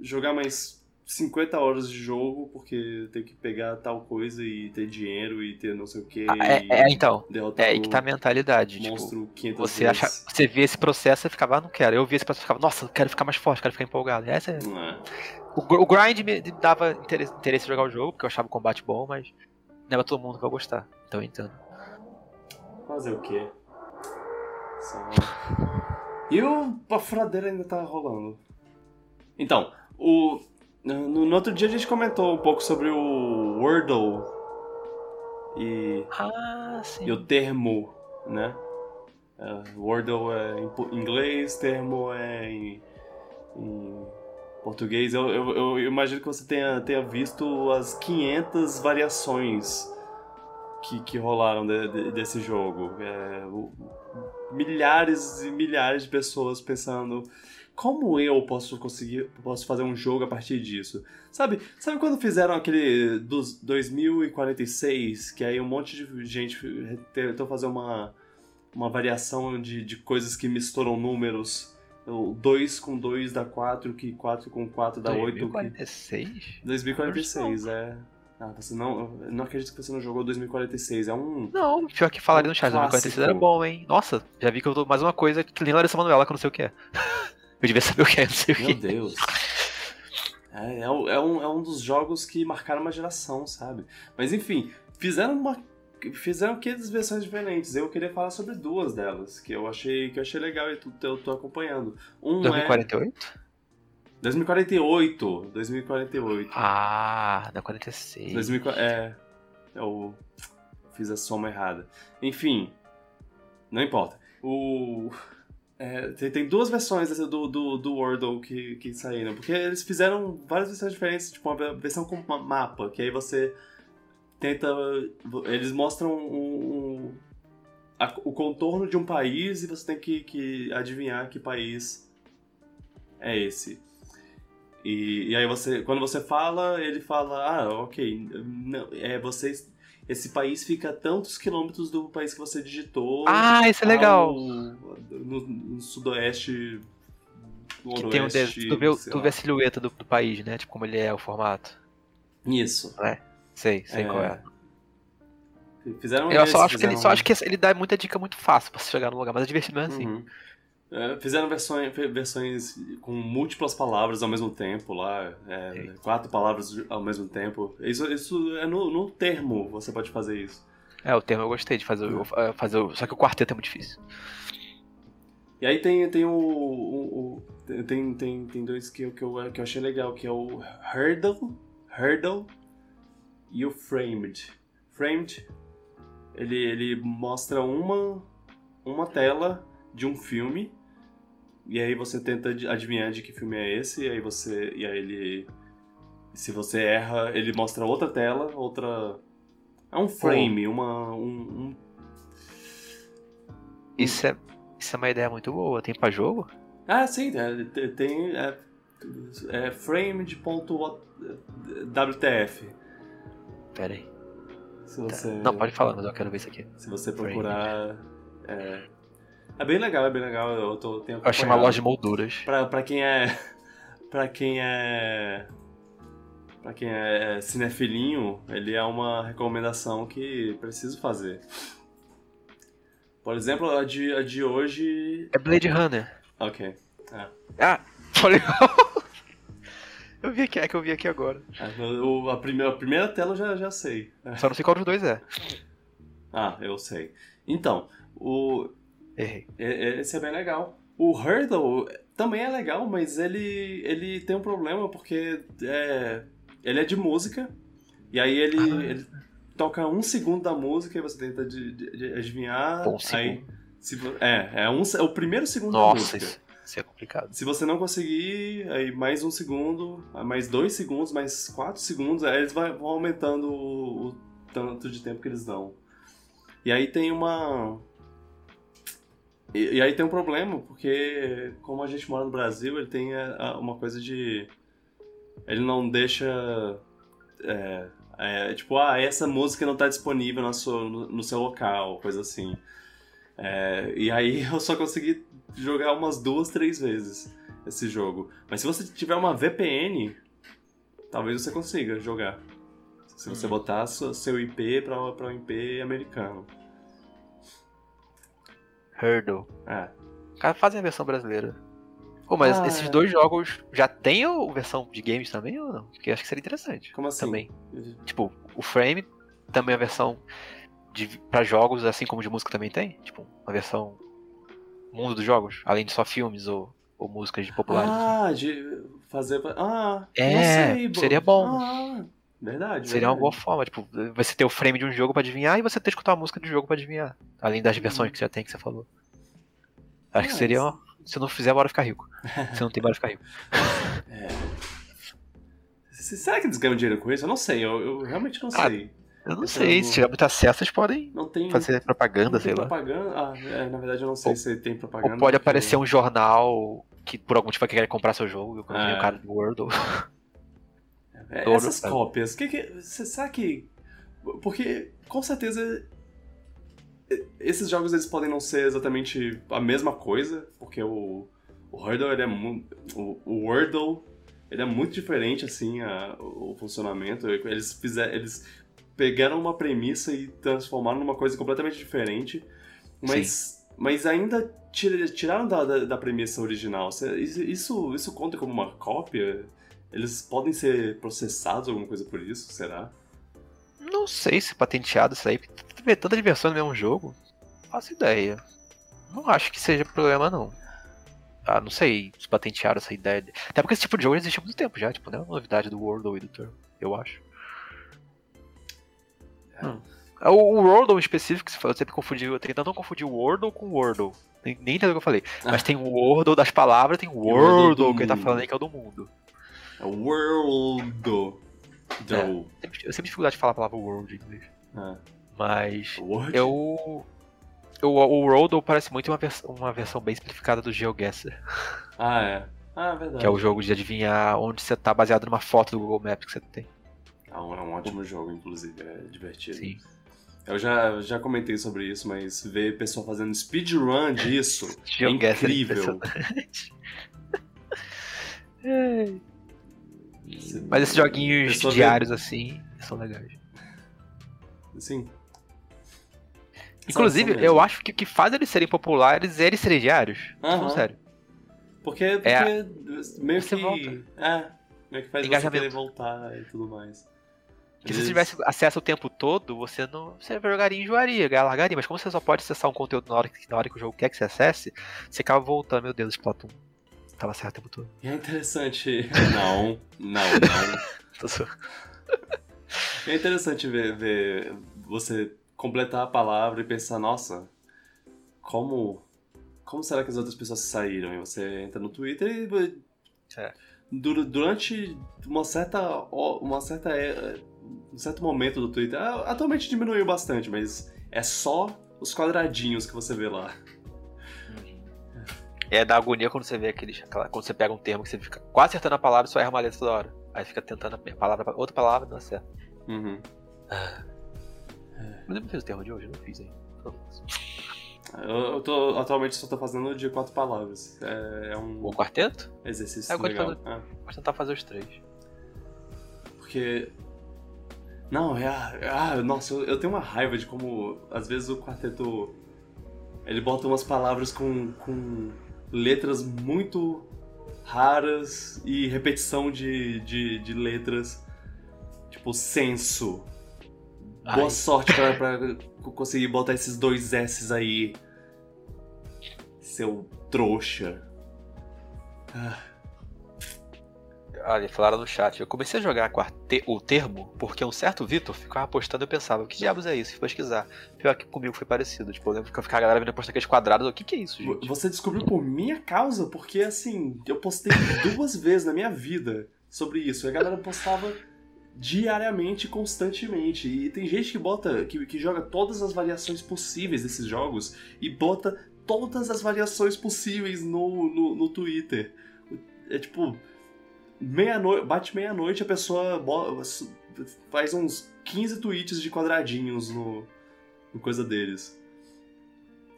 jogar mais 50 horas de jogo, porque tenho que pegar tal coisa e ter dinheiro e ter não sei o que. Ah, é, é, então. É aí que tá a mentalidade. Tipo, monstro 500 você, acha, você vê esse processo e ficava, ah, não quero. Eu vi esse processo e ficava, nossa, quero ficar mais forte, quero ficar empolgado. Essa é... O, o grind me dava interesse, interesse em jogar o jogo, porque eu achava o combate bom, mas não é todo mundo que vai gostar. Então eu entendo. Fazer o quê? Só... E o, a furadeira ainda tá rolando. Então, o, no, no outro dia a gente comentou um pouco sobre o Wordle e, Ah, e o termo, né? É, Wordle é em inglês, termo é em, em português. Eu, eu, eu imagino que você tenha, tenha visto as 500 variações que, que rolaram de- de- desse jogo. É, o- milhares e milhares de pessoas pensando como eu posso conseguir, posso fazer um jogo a partir disso. Sabe, sabe quando fizeram aquele dos 2046, que aí um monte de gente tentou fazer uma, uma variação de, de coisas que misturam números. O 2 com 2 dá 4, que 4 com 4 dá 8. Que... 2046? 2046, é. Ah, você não. eu Não acredito que você não jogou 2046. É um. Não, pior que falaria no chat, Um 2046 era bom, hein? Nossa, já vi que eu tô mais uma coisa que nem Larissa Manoela, que eu não sei o que é. Eu devia saber o que é, não sei o Meu que. Deus. É, é, um- é um, é um dos jogos que marcaram uma geração, sabe? Mas enfim, fizeram uma. Fizeram 500 versões diferentes. Eu queria falar sobre duas delas, que eu achei, que eu achei legal e tu- eu tô acompanhando. Um é 2048? 2048. 2048. Ah, da 46. 2004, é. Eu fiz a soma errada. Enfim, não importa. O. é, tem, duas versões dessa do, do, do Wordle que, que saíram. Porque eles fizeram várias versões diferentes, tipo uma versão com ma- mapa, que aí você tenta. Eles mostram um, um- a- o contorno de um país e você tem que, que adivinhar que país é esse. E, e aí você, quando você fala, ele fala, ah, ok, não, é vocês, esse país fica a tantos quilômetros do país que você digitou. Ah, isso é legal. no, no sudoeste, Que tem um dedo, tu, vê, tu vê a silhueta do, do país, né? Tipo, como ele é o formato. Isso. Sei, sei É, qual é. Fizeram Eu esse, só acho, que ele, só acho que ele dá muita dica muito fácil pra você chegar no lugar, mas é divertido mesmo assim. Uhum. É, fizeram versões, versões com múltiplas palavras ao mesmo tempo lá, é, quatro palavras ao mesmo tempo. Isso, isso é no, no termo você pode fazer isso. É, o termo eu gostei de fazer, o- Uhum. eh, fazer o- só que o quarteto é muito difícil. E aí tem, tem o. o- o- tem, tem, tem dois que, eu- que, eu, que eu achei legal, que é o Hurdle, Hurdle e o Framed. Framed, ele, ele mostra uma, uma tela de um filme, e aí você tenta ad- adivinhar de que filme é esse, e aí você. E aí ele. Se você erra, ele mostra outra tela, outra. É um frame, uma. Um, um- Isso é, isso é uma ideia muito boa. Tem pra jogo? Ah, sim, é, te- tem. É, é framed.wtf. Pera aí. Se Tá. você, Não, pode falar, mas eu quero ver isso aqui. se você procurar. É, é bem legal, é bem legal. Eu tô, tenho achei uma loja de molduras. Pra, pra quem é. Pra quem é. Pra quem é cinefilinho, ele é uma recomendação que preciso fazer. Por exemplo, a de, a de hoje. É Blade Runner. Ok. Ah, tô legal. Eu vi aqui, é que eu vi aqui agora. A, o- a primeira, a primeira tela eu já, já sei. Só não sei qual dos dois é. Ah, eu sei. Então, o, Errei. esse é bem legal. O Hurdle também é legal, mas ele, ele tem um problema porque é, ele é de música, e aí ele, Ah. ele toca um segundo da música e você tenta de, de- de adivinhar. Bom aí, se é, é, um, é o primeiro segundo da Nossa, música. isso, Isso é complicado. Se você não conseguir, aí mais um segundo, mais dois segundos, mais quatro segundos, aí eles vão aumentando o, o tanto de tempo que eles dão. E aí tem uma. E, e aí tem um problema, porque como a gente mora no Brasil, ele tem é, a- uma coisa de. Ele não deixa. é, é, tipo, ah, essa música não tá disponível no seu, no, seu local, coisa assim. É, e aí eu só consegui jogar umas duas, três vezes esse jogo. Mas se você tiver uma VPN, talvez você consiga jogar. Se você Uhum. botar seu IP pra um IP americano. Hurdle. É. Cara, fazem a versão brasileira. Pô, mas Ah, esses é. dois jogos já tem a versão de games também ou não? Porque eu acho que seria interessante. Como assim? Também. Tipo, o Frame também é a versão de, pra jogos, assim como de música também tem? Tipo, uma versão mundo dos jogos, além de só filmes ou, ou músicas de populares. Ah, de fazer. Ah, É, sei, seria bom. Ah, verdade. Seria uma boa verdade. forma, tipo, você ter o frame de um jogo pra adivinhar e você ter que escutar a música do jogo pra adivinhar. Além das versões Uhum. que você já tem que você falou. Acho que É, seria. uma- Se não fizer, bora ficar rico. Se não tem, bora ficar rico. É. Se- Será que eles ganham dinheiro com isso? Eu não sei, eu, eu realmente não Ah, sei. Eu não sei, se tiver muito acesso, vocês podem tem. fazer propaganda, sei lá. propaganda? Ah, é, na verdade eu não sei Ou- se tem propaganda. Ou pode porque- aparecer um jornal que por algum motivo vai querer comprar seu jogo, como É. o cara do Wordle. É, Todo- essas cópias, que que, você será que. Porque, com certeza, esses jogos eles podem não ser exatamente a mesma coisa, porque o, o Hurdle, ele é muito. O, o Wordle, ele é muito diferente, assim, a- o, o funcionamento. Eles fizeram. Eles pegaram uma premissa e transformaram numa coisa completamente diferente, mas, mas ainda tira- tiraram da, da, da premissa original. Isso, isso conta como uma cópia? Eles podem ser processados alguma coisa por isso, será? Não sei se patenteado isso aí, porque vê tanta diversão no mesmo jogo. Não faço ideia. Não acho que seja problema, não. Ah, não sei se patentearam essa ideia. Até porque esse tipo de jogo existe há muito tempo já, tipo, não é uma novidade do Wordle e do Turtle, eu acho. É. Hum. O, o Wordle em específico, eu sempre confundi, eu tentando confundir o Wordle com o Wordle. Nem, nem entendo o que eu falei. Mas tem o Wordle das palavras, tem o Wordle Wordle do que ele tá falando aí que é o do mundo. É o World. Sempre- Eu sempre dificuldade de falar a palavra world em inglês. É. Mas Word? eu. eu o Wordle parece muito uma, vers uma versão bem simplificada do GeoGuessr, Ah, é. Ah, é verdade. que é o jogo de adivinhar onde você tá baseado numa foto do Google Maps que você tem. Ah, é um ótimo jogo, inclusive. É divertido. Sim. Eu já, já comentei sobre isso, mas ver pessoal fazendo speedrun disso é GeoGuessr é Mas esses joguinhos vê- diários assim são legais. Sim. Inclusive, São eu acho que o que faz eles serem populares é eles serem diários. Tô falando Aham. sério. Porque, porque É. meio Você que. volta. É, meio que faz você Engajamento. querer voltar e tudo mais. Que se você tivesse acesso o tempo todo, você não. Você jogaria e enjoaria, largaria. Mas como você só pode acessar um conteúdo na hora, que- na hora que o jogo quer que você acesse, você acaba voltando, meu Deus, Splatoon. Tava certo o tempo todo. E é interessante. Não, não, não. Tô É interessante ver, ver você completar a palavra e pensar, nossa, como. Como será que as outras pessoas saíram? E você entra no Twitter e. É. dur- Durante uma certa. Uma certa. é, Um certo momento do Twitter. ah, Atualmente diminuiu bastante, mas é só os quadradinhos que você vê lá. É da agonia quando você vê aqueles. aquela- Quando você pega um termo que você fica quase acertando a palavra e só erra uma letra toda hora. Aí fica tentando a palavra, outra palavra e não acerta. Uhum. Mas eu não fiz o termo de hoje, eu não fiz aí. Eu, eu tô, atualmente só tô fazendo de quatro palavras. É, é um O quarteto? exercício É, eu legal. É. Vou tentar fazer os três. Porque. Não, é. Ah, nossa, eu, eu tenho uma raiva de como. Às vezes o quarteto. Ele bota umas palavras com, com letras muito raras e repetição de, de, de letras. Tipo, senso. Boa Ai. sorte pra, pra conseguir botar esses dois S's aí. Seu trouxa. Ah, olha, falaram no chat. Eu comecei a jogar o termo porque um certo Vitor ficava postando e eu pensava, que diabos é isso? Fui pesquisar. Pior que comigo foi parecido. Tipo, eu lembro que eu ficava a galera vindo postar aqueles quadrados. O que, que é isso, gente? Você descobriu por minha causa, porque assim, eu postei duas vezes na minha vida sobre isso. E a galera postava diariamente, constantemente. E tem gente que bota, que, que joga todas as variações possíveis desses jogos e bota todas as variações possíveis no, no, no Twitter. É tipo, meia-noite, bate meia-noite, a pessoa faz uns 15 tweets de quadradinhos no, no coisa deles.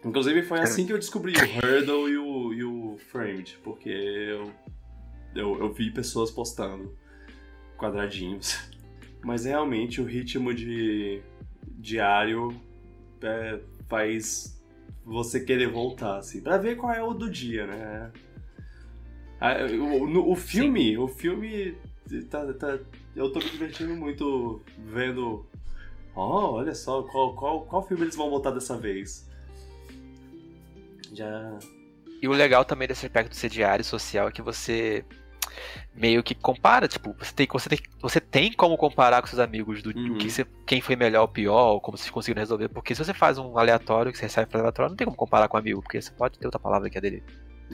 Inclusive foi assim que eu descobri o Hurdle e o, e o Framed, porque eu, eu, eu vi pessoas postando quadradinhos. Mas realmente o ritmo de diário é, faz você querer voltar, assim, pra ver qual é o do dia, né? O, no, o filme, Sim. o filme tá, tá, eu tô me divertindo muito vendo. Oh, olha só, qual, qual, qual filme eles vão botar dessa vez? Já. E o legal também desse aspecto de ser diário social é que você meio que compara, tipo, você tem, você tem, você tem como comparar com seus amigos do, uhum. que você, quem foi melhor ou pior, ou como vocês conseguiram resolver, porque se você faz um aleatório que você recebe para aleatório, não tem como comparar com um amigo, porque você pode ter outra palavra que é dele.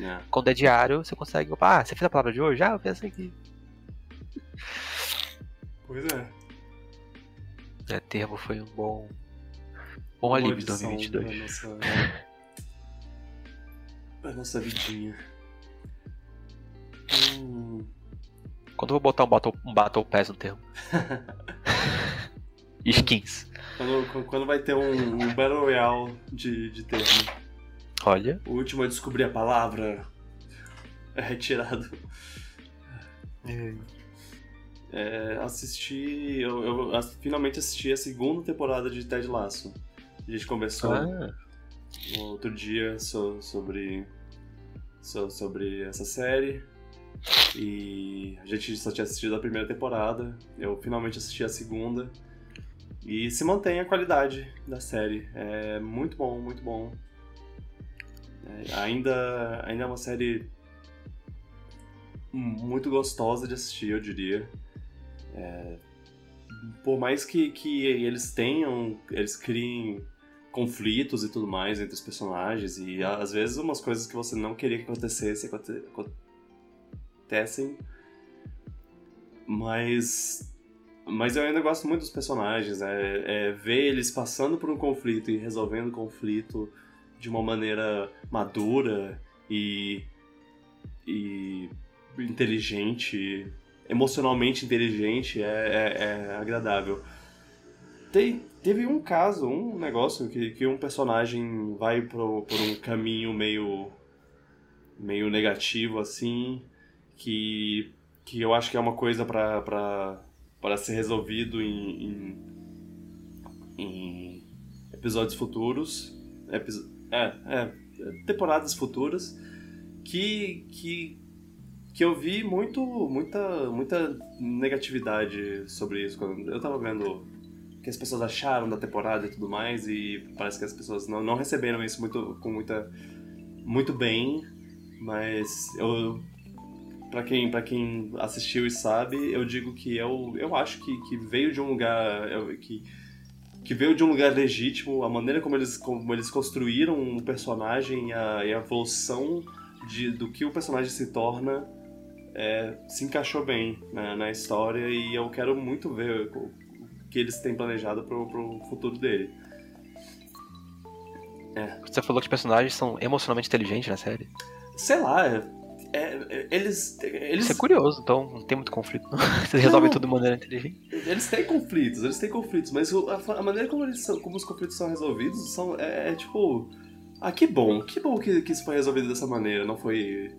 É. Quando é diário, você consegue, opa, ah, você fez a palavra de hoje? Ah, eu fiz essa aqui. Pois é. É, termo foi um bom bom alívio de 2022. Da nossa, da nossa vidinha. Hum. Quando eu vou botar um Battle, um battle Pass no termo? Skins. Quando, quando vai ter um, um Battle Royale de, de termo. Olha. O último a descobrir a palavra é retirado. É. É, assisti. Eu, eu, finalmente assisti a segunda temporada de Ted Lasso. A gente conversou ah. outro dia so, sobre, so, sobre essa série. E a gente só tinha assistido a primeira temporada, eu finalmente assisti a segunda. E se mantém a qualidade da série. É muito bom, muito bom. É, ainda, ainda é uma série muito gostosa de assistir, eu diria. É, por mais que, que eles tenham, eles criem conflitos e tudo mais entre os personagens, e às vezes umas coisas que você não queria que acontecesse acontecem. Mas. Mas eu ainda gosto muito dos personagens. É, é ver eles passando por um conflito e resolvendo o conflito de uma maneira madura e. e inteligente, emocionalmente inteligente, é, é, é agradável. Tem, teve um caso, um negócio que, que um personagem vai pro, por um caminho meio meio negativo assim que, que eu acho que é uma coisa para ser resolvido em, em, em episódios futuros. Episo é, é, temporadas futuras. Que, que, que eu vi muito, muita, muita negatividade sobre isso. Quando eu tava vendo o que as pessoas acharam da temporada e tudo mais, e parece que as pessoas não, não receberam isso muito, com muita, muito bem. Mas eu para quem, pra quem assistiu e sabe, eu digo que eu, eu acho que, que veio de um lugar. que, que veio de um lugar legítimo, a maneira como eles, como eles construíram um personagem a, e a evolução de, do que o personagem se torna é, se encaixou bem né, na história e eu quero muito ver o, que eles têm planejado pro, pro futuro dele. É. Você falou que os personagens são emocionalmente inteligentes na série? Sei lá, é, eles, eles. Isso é curioso, então não tem muito conflito. Não. Vocês resolvem tudo de maneira inteligente. Eles têm conflitos, eles têm conflitos, mas a, maneira como, eles são, como os conflitos são resolvidos são, é, é, tipo. Ah, que bom, que bom que, que isso foi resolvido dessa maneira, não foi.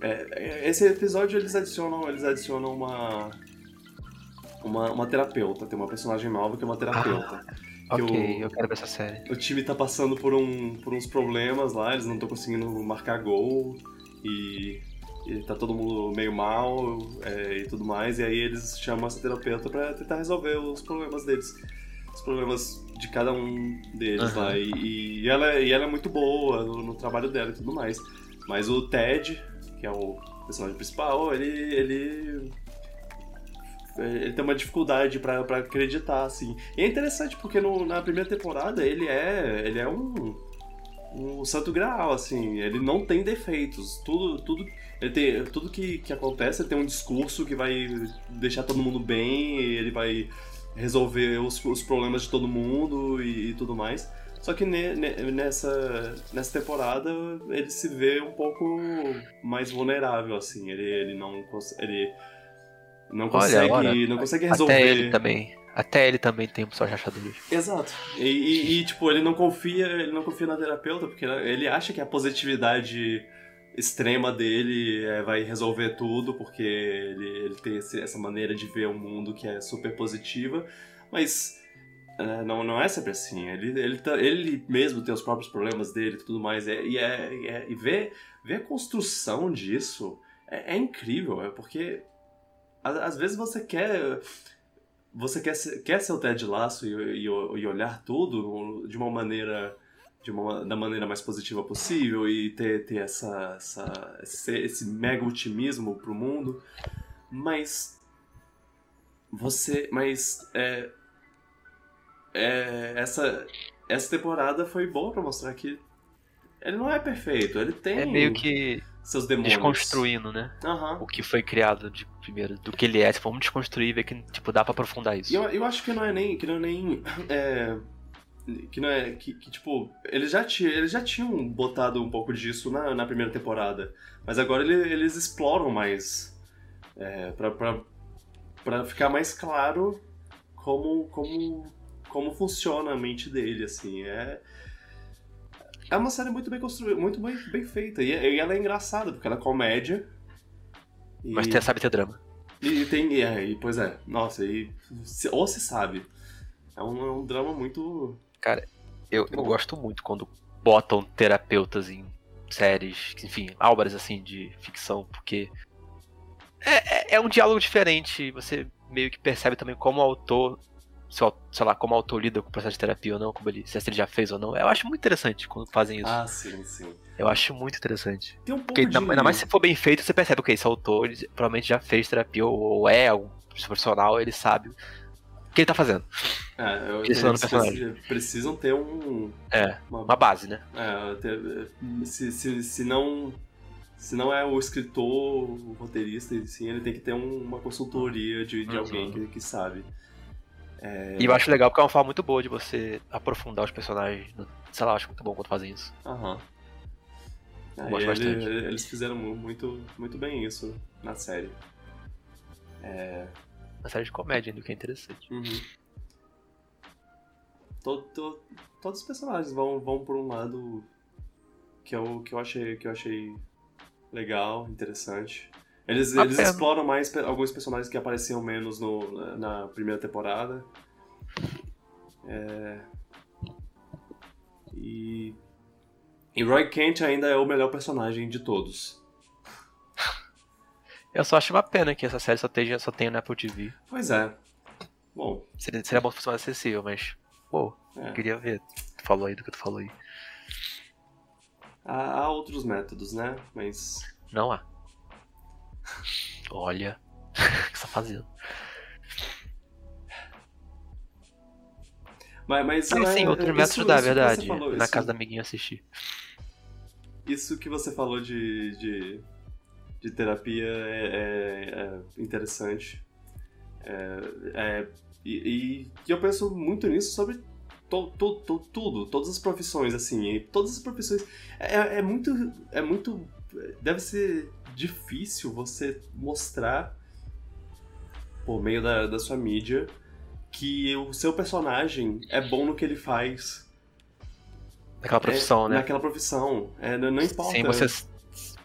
É, é esse episódio eles adicionam, eles adicionam uma, uma. Uma terapeuta, tem uma personagem nova que é uma terapeuta. Ah. ok, o, eu quero ver essa série. O time tá passando por, um, por uns problemas lá, eles não estão conseguindo marcar gol e, e tá todo mundo meio mal é, e tudo mais, e aí eles chamam essa terapeuta para tentar resolver os problemas deles. Os problemas de cada um deles uhum. lá. E, e, ela, e ela é muito boa no, no, trabalho dela e tudo mais. Mas o Ted, que é o personagem principal, ele. ele. Ele tem uma dificuldade pra, pra acreditar, assim. E é interessante porque no, na primeira temporada ele é. ele é um. um santo graal, assim. Ele não tem defeitos. Tudo. tudo ele tem, tudo que, que acontece, ele tem um discurso que vai deixar todo mundo bem, ele vai resolver os, os problemas de todo mundo e, e tudo mais. Só que ne, ne, nessa, nessa temporada ele se vê um pouco mais vulnerável, assim. Ele, ele não ele não consegue, olha, olha, não consegue resolver. Até ele também. Até ele também tem só rachadores. Exato. E, e, e, tipo, ele não confia, ele não confia na terapeuta porque ele acha que a positividade extrema dele é, vai resolver tudo porque ele, ele tem esse, essa maneira de ver o mundo que é super positiva, mas é, não, não é sempre assim. Ele, ele, tá, ele mesmo tem os próprios problemas dele e tudo mais. É, e é, é, e ver, ver a construção disso é, é incrível. É porque às, às, vezes você quer. Você quer ser, quer ser o Ted Lasso e, e, e olhar tudo de uma maneira. De uma, da maneira mais positiva possível e ter, ter essa, essa, esse, esse mega otimismo pro mundo. Mas. Você. Mas. É, é, essa, essa temporada foi boa para mostrar que ele não é perfeito, ele tem. É meio que. Seus demônios. Desconstruindo, né? Uhum. O que foi criado de primeiro, do que ele é. Tipo, vamos desconstruir e ver que tipo, dá pra aprofundar isso. Eu, eu acho que não é nem. Que não é nem. É, que não é. Que, que, tipo, eles já, tinha, eles já tinham botado um pouco disso na, na primeira temporada. Mas agora ele, eles exploram mais. É, pra ficar mais claro como, como como funciona a mente dele, assim. É, é uma série muito bem construída, muito bem, bem feita. E, e, ela é engraçada, porque ela é comédia. E... Mas tem, sabe ter drama. E, tem. E, é, e, pois é, nossa, e, ou se sabe. É um, é um drama muito. Cara, eu, eu gosto muito quando botam terapeutas em séries, enfim, obras assim de ficção, porque é, é, é um diálogo diferente. Você meio que percebe também como o autor sei lá, como o autor lida com o processo de terapia ou não, como ele, se ele já fez ou não. Eu acho muito interessante quando fazem isso. Ah, sim, sim. Eu acho muito interessante. Tem um pouco Porque de... ainda mais se for bem feito, você percebe que esse autor ele, provavelmente já fez terapia ou, é algum profissional, ele sabe que ele tá fazendo. É, eu, eles personagem. precisam ter um... É, uma, uma base, né? É, ter, se, se, se não se não é o escritor, o roteirista, sim, ele tem que ter um, uma consultoria de, de uhum. alguém que, que sabe. É... E eu acho legal porque é uma forma muito boa de você aprofundar os personagens. Sei lá, acho muito bom quando fazem isso. Aham. Uhum. gosto bastante. Eles fizeram muito, muito bem isso na série. É... Uma série de comédia ainda, que é interessante. Uhum. Todo, todo, todos os personagens vão, vão por um lado que eu, que eu, achei, que eu achei legal, interessante. Eles, eles exploram mais alguns personagens que apareciam menos no, na primeira temporada. É... E... e Roy Kent ainda é o melhor personagem de todos. Eu só acho uma pena que essa série só tenha, só tenha no Apple TV. Pois é. Bom. Seria, seria bom se fosse mais acessível, mas. Pô, é. queria ver. Tu falou aí do que tu falou aí. Há, há outros métodos, né? Mas. Não há. Olha, o que você tá fazendo? Mas, mas ah, sim, outro método dá, verdade. Falou, na isso, casa da amiguinha assistir. Isso que você falou de, de, de terapia é, é, é interessante. É, é e, e, eu penso muito nisso sobre to, to, to, tudo, todas as profissões, assim. todas as profissões. É, é muito. É muito. Deve ser difícil você mostrar por meio da, da sua mídia que o seu personagem é bom no que ele faz. Naquela profissão, é, né? Naquela profissão. É, não, não importa. Sim, você.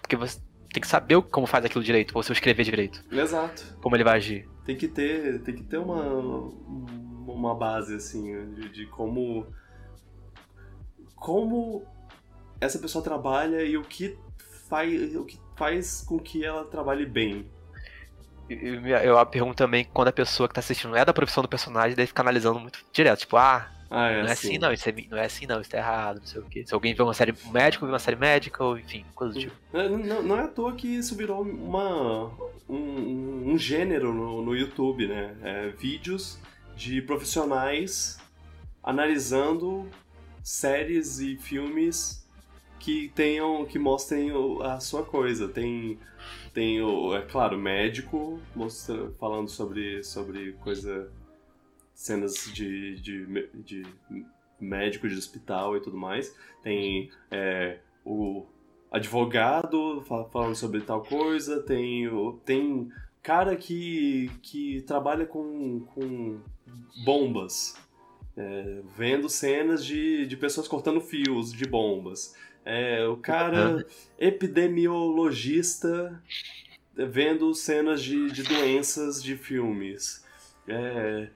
Porque você tem que saber como faz aquilo direito, ou você escrever direito. Exato. Como ele vai agir. Tem que ter, tem que ter uma, uma base, assim, de, de como. Como essa pessoa trabalha e o que faz. O que faz com que ela trabalhe bem. Eu, eu pergunto também quando a pessoa que tá assistindo é da profissão do personagem, deve ficar analisando muito direto. Tipo, ah, Ah, é não é assim. assim não, isso é, não é assim não, isso tá errado, não sei o quê. Se alguém vê uma série médica, vê uma série médica, ou enfim, coisa do tipo. É, Não, não é à toa que isso virou uma, um, um- gênero no, no YouTube, né? É, vídeos de profissionais analisando séries e filmes que tenham, que mostrem a sua coisa. Tem, tem o, é claro, médico mostra, falando sobre, sobre coisa, cenas de, de, de médico de hospital e tudo mais. Tem é, o advogado fa- falando sobre tal coisa, tem, o- tem cara que, que trabalha com, com bombas, é, vendo cenas de, de pessoas cortando fios de bombas. É, o cara epidemiologista vendo cenas de, de doenças de filmes. É,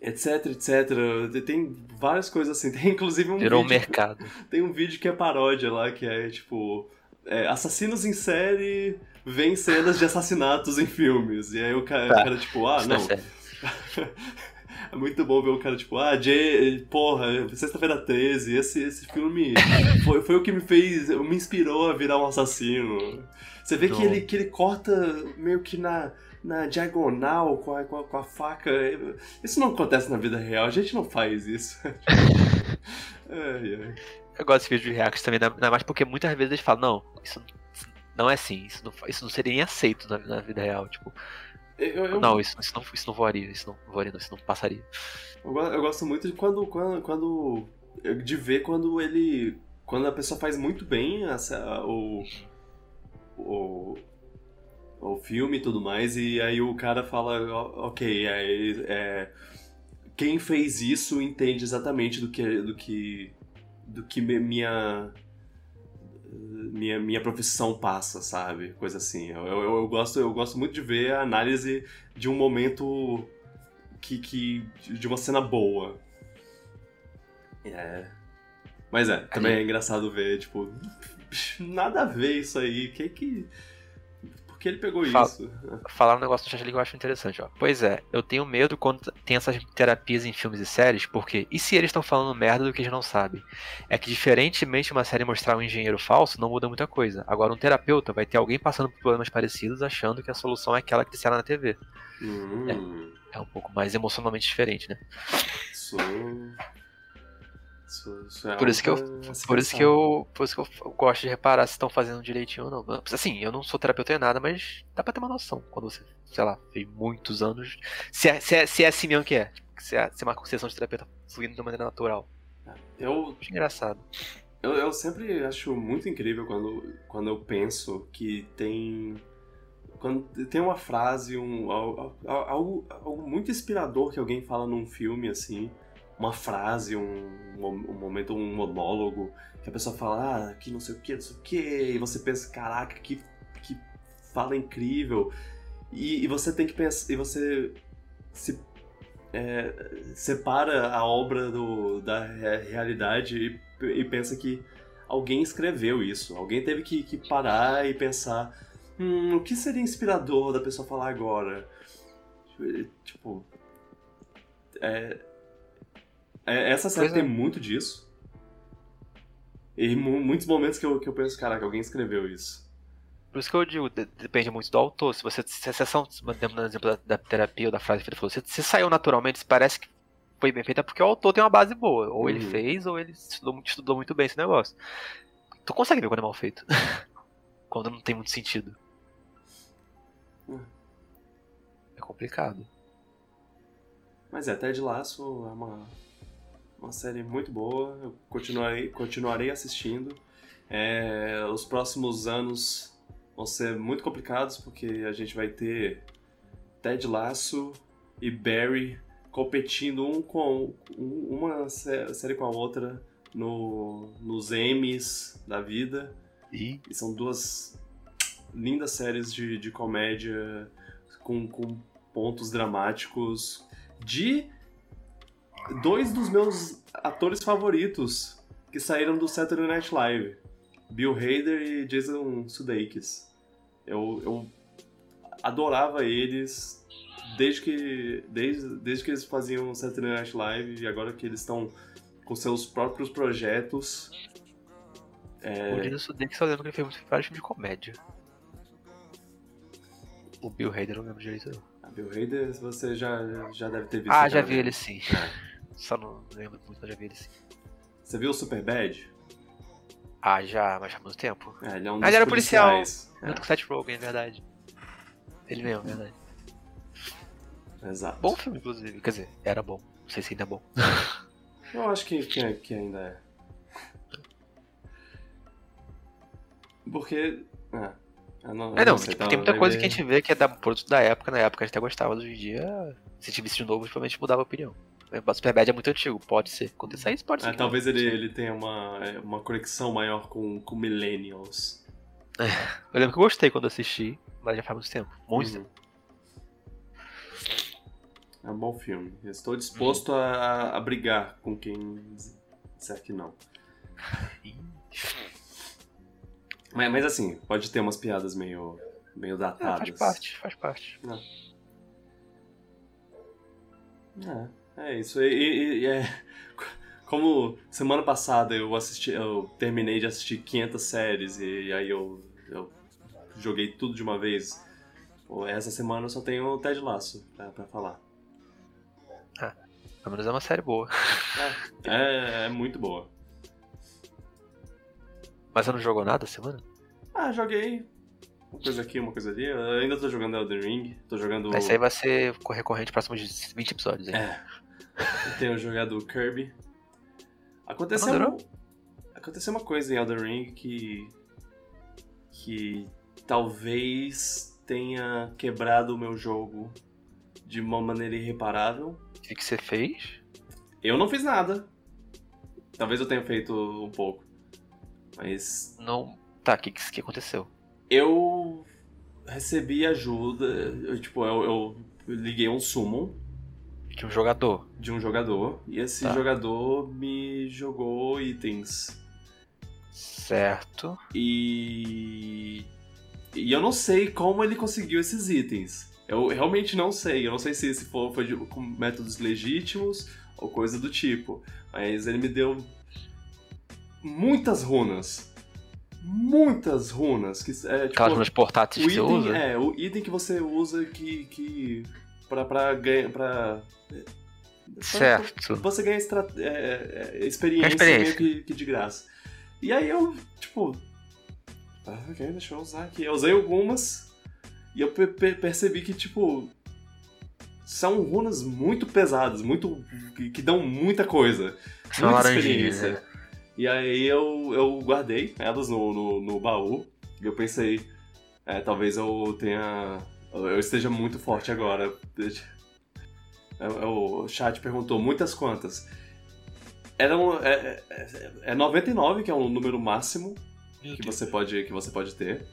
etc, etc. Tem várias coisas assim. Tem inclusive um Virou vídeo mercado. tem um vídeo que é paródia lá, que é tipo. é, assassinos em série vêm cenas de assassinatos em filmes. E aí o cara, Tá. o cara tipo, ah, Isso não. é. É muito bom ver o cara, tipo, ah, Jay, porra, sexta-feira 13, esse, esse filme foi, foi o que me fez, me inspirou a virar um assassino. Você vê que ele, que ele corta meio que na, na diagonal com a, com, a, com a faca. Isso não acontece na vida real, a gente não faz isso. ai, ai. Eu gosto desse vídeo de react também, ainda mais porque muitas vezes eles falam, não, isso não é assim, isso não, isso não seria nem aceito na, na vida real, tipo, Eu, eu, não, isso, isso não, isso não voaria, isso não voaria, não, isso não passaria. Eu, eu gosto muito de quando, quando, quando. De ver quando ele. Quando a pessoa faz muito bem essa, o, o. O filme e tudo mais, e aí o cara fala, "Ó, ok, é, é, quem fez isso entende exatamente do que. do que. do que minha. Minha, minha profissão passa, sabe? Coisa assim. Eu, eu, eu gosto, eu gosto muito de ver a análise de um momento que, que de uma cena boa. É. Mas é, também é engraçado ver, tipo, nada a ver isso aí. Que que. Por que ele pegou Fala. isso? Falar um negócio no chat ali que eu acho interessante, ó. Pois é, eu tenho medo quando tem essas terapias em filmes e séries, porque e se eles estão falando merda do que eles não sabem? É que diferentemente uma série mostrar um engenheiro falso, não muda muita coisa. Agora um terapeuta vai ter alguém passando por problemas parecidos achando que a solução é aquela que disseram na TV. Hum, É um pouco mais emocionalmente diferente, né? isso, isso, isso é Por isso que eu- algo Por isso que eu, por isso que eu gosto de reparar se estão fazendo direitinho ou não. Assim, eu não sou terapeuta nem nada, mas dá pra ter uma noção quando você, sei lá, fez muitos anos. Se é, se é, se é assim mesmo que é. Se é, se é uma sessão de terapeuta fluindo de maneira natural. Eu, Acho engraçado. Eu, eu sempre acho muito incrível quando, quando eu penso que tem. Quando tem uma frase, um, al- al- algo, algo muito inspirador que alguém fala num filme, assim, uma frase, um, um momento, um monólogo, que a pessoa fala, ah, que não sei o que, não sei o que, e você pensa, caraca, que, que fala incrível. E, e você tem que pensar, e você se é, separa a obra do, da re- realidade e, e pensa que alguém escreveu isso. Alguém teve que, que parar e pensar: hum, o que seria inspirador da pessoa falar agora? Tipo. É- essa série Pois é. tem muito disso. E mu- muitos momentos que eu, que eu penso: caraca, alguém escreveu isso. Por isso que eu digo, de- depende muito do autor. Se você. Se a sessão, dando exemplo da, da terapia ou da frase que ele falou, se, se saiu naturalmente, se parece que foi bem feita, é porque o autor tem uma base boa. Ou ele Uhum. fez, ou ele estudou, muito- estudou muito bem esse negócio. Tu consegue ver quando é mal feito. quando não tem muito sentido. Hum. É complicado. Mas é, Ted Lasso é uma, uma série muito boa. Eu continuarei, continuarei assistindo. É, os próximos anos vão ser muito complicados porque a gente vai ter Ted Lasso e Barry competindo um com um- uma sé- série com a outra no, nos Emmys da vida. E E são duas lindas séries de, de comédia com, com pontos dramáticos de dois dos meus atores favoritos que saíram do Saturday Night Live. Bill Hader e Jason Sudeikis. Eu, eu adorava eles desde que, desde, desde que eles faziam Saturday Night Live e agora que eles estão com seus próprios projetos. É... O Linus Sudeikis só lembro que ele fez vários filmes de comédia. O Bill Hader não lembro direito não. A Bill Hader você já, já deve ter visto. Ah, já vi ele sim. Só não lembro muito, mas já vi ele sim. Você viu o Super Bad? Ah, já, mas há muito tempo. É, ele é um Ah, ele era policial. policiais. Junto com o Seth Rogen, é verdade. Ele mesmo, é verdade. É, exato. Bom filme, inclusive. Quer dizer, era bom. Não sei se ainda é bom. Eu acho que, que, que ainda é. Porque. É, eu não, É, não, sei, tipo, tá, tem muita coisa ver- que a gente vê que é da produto da época, na época a gente até gostava, hoje em dia, se tivesse de novo, provavelmente mudava a opinião. Superbad é muito antigo, pode ser. Sair isso, pode ser. É, que talvez não. ele, ele tenha uma, é, uma conexão maior com, com Millennials. Eu lembro que eu gostei quando assisti, mas já faz muito tempo. Muito Uhum. tempo. É um bom filme. Eu Estou disposto a, a brigar com quem disser que não. Mas, mas assim, pode ter umas piadas meio, meio É, datadas. faz parte, faz parte. É, é isso. E, e- e é, como semana passada eu assisti, eu terminei de assistir 500 séries e, aí eu, eu joguei tudo de uma vez. Essa semana eu só tenho o Ted Laço pra, pra falar. Pelo menos é uma série boa. É, é muito boa. Mas você não jogou nada essa semana? Ah, joguei uma coisa aqui, uma coisa ali. Eu ainda tô jogando Elden Ring, tô jogando. Esse aí vai ser recorrente próximos de 20 episódios, hein? É. Eu tenho jogado Kirby. Aconteceu. Adorou? Aconteceu uma coisa em Elden Ring que. que talvez tenha quebrado o meu jogo de uma maneira irreparável. O que, que você fez? Eu não fiz nada. Talvez eu tenha feito um pouco. Mas Não. Tá, o que, que, que aconteceu? eu recebi ajuda. Eu, tipo, eu, eu liguei um summon De um jogador. de um jogador. E esse Tá. jogador me jogou itens. Certo. E. E eu não sei como ele conseguiu esses itens. Eu realmente não sei. Eu não sei se, se for, foi de- com métodos legítimos ou coisa do tipo. Mas ele me deu muitas runas. Muitas runas. Que, é, tipo, Aquelas runas portáteis que você usa. É, o item que você usa que. que pra, pra ganhar. Pra- Certo. você ganha extra- é, é, experiência, Experiência. meio que, que de graça. E aí eu, tipo. Ah, ok, deixa eu usar aqui. Eu usei algumas e eu pe- pe- percebi que, tipo. São runas muito pesadas, muito. que, que dão muita coisa. São muita laranjinhas, né? E aí eu, eu guardei elas no, no, no baú. E eu pensei, é, talvez eu tenha. Eu esteja muito forte agora. É, é, O chat perguntou muitas quantas. Eram. É, é, é 99, que é o número máximo que você pode, que você pode ter.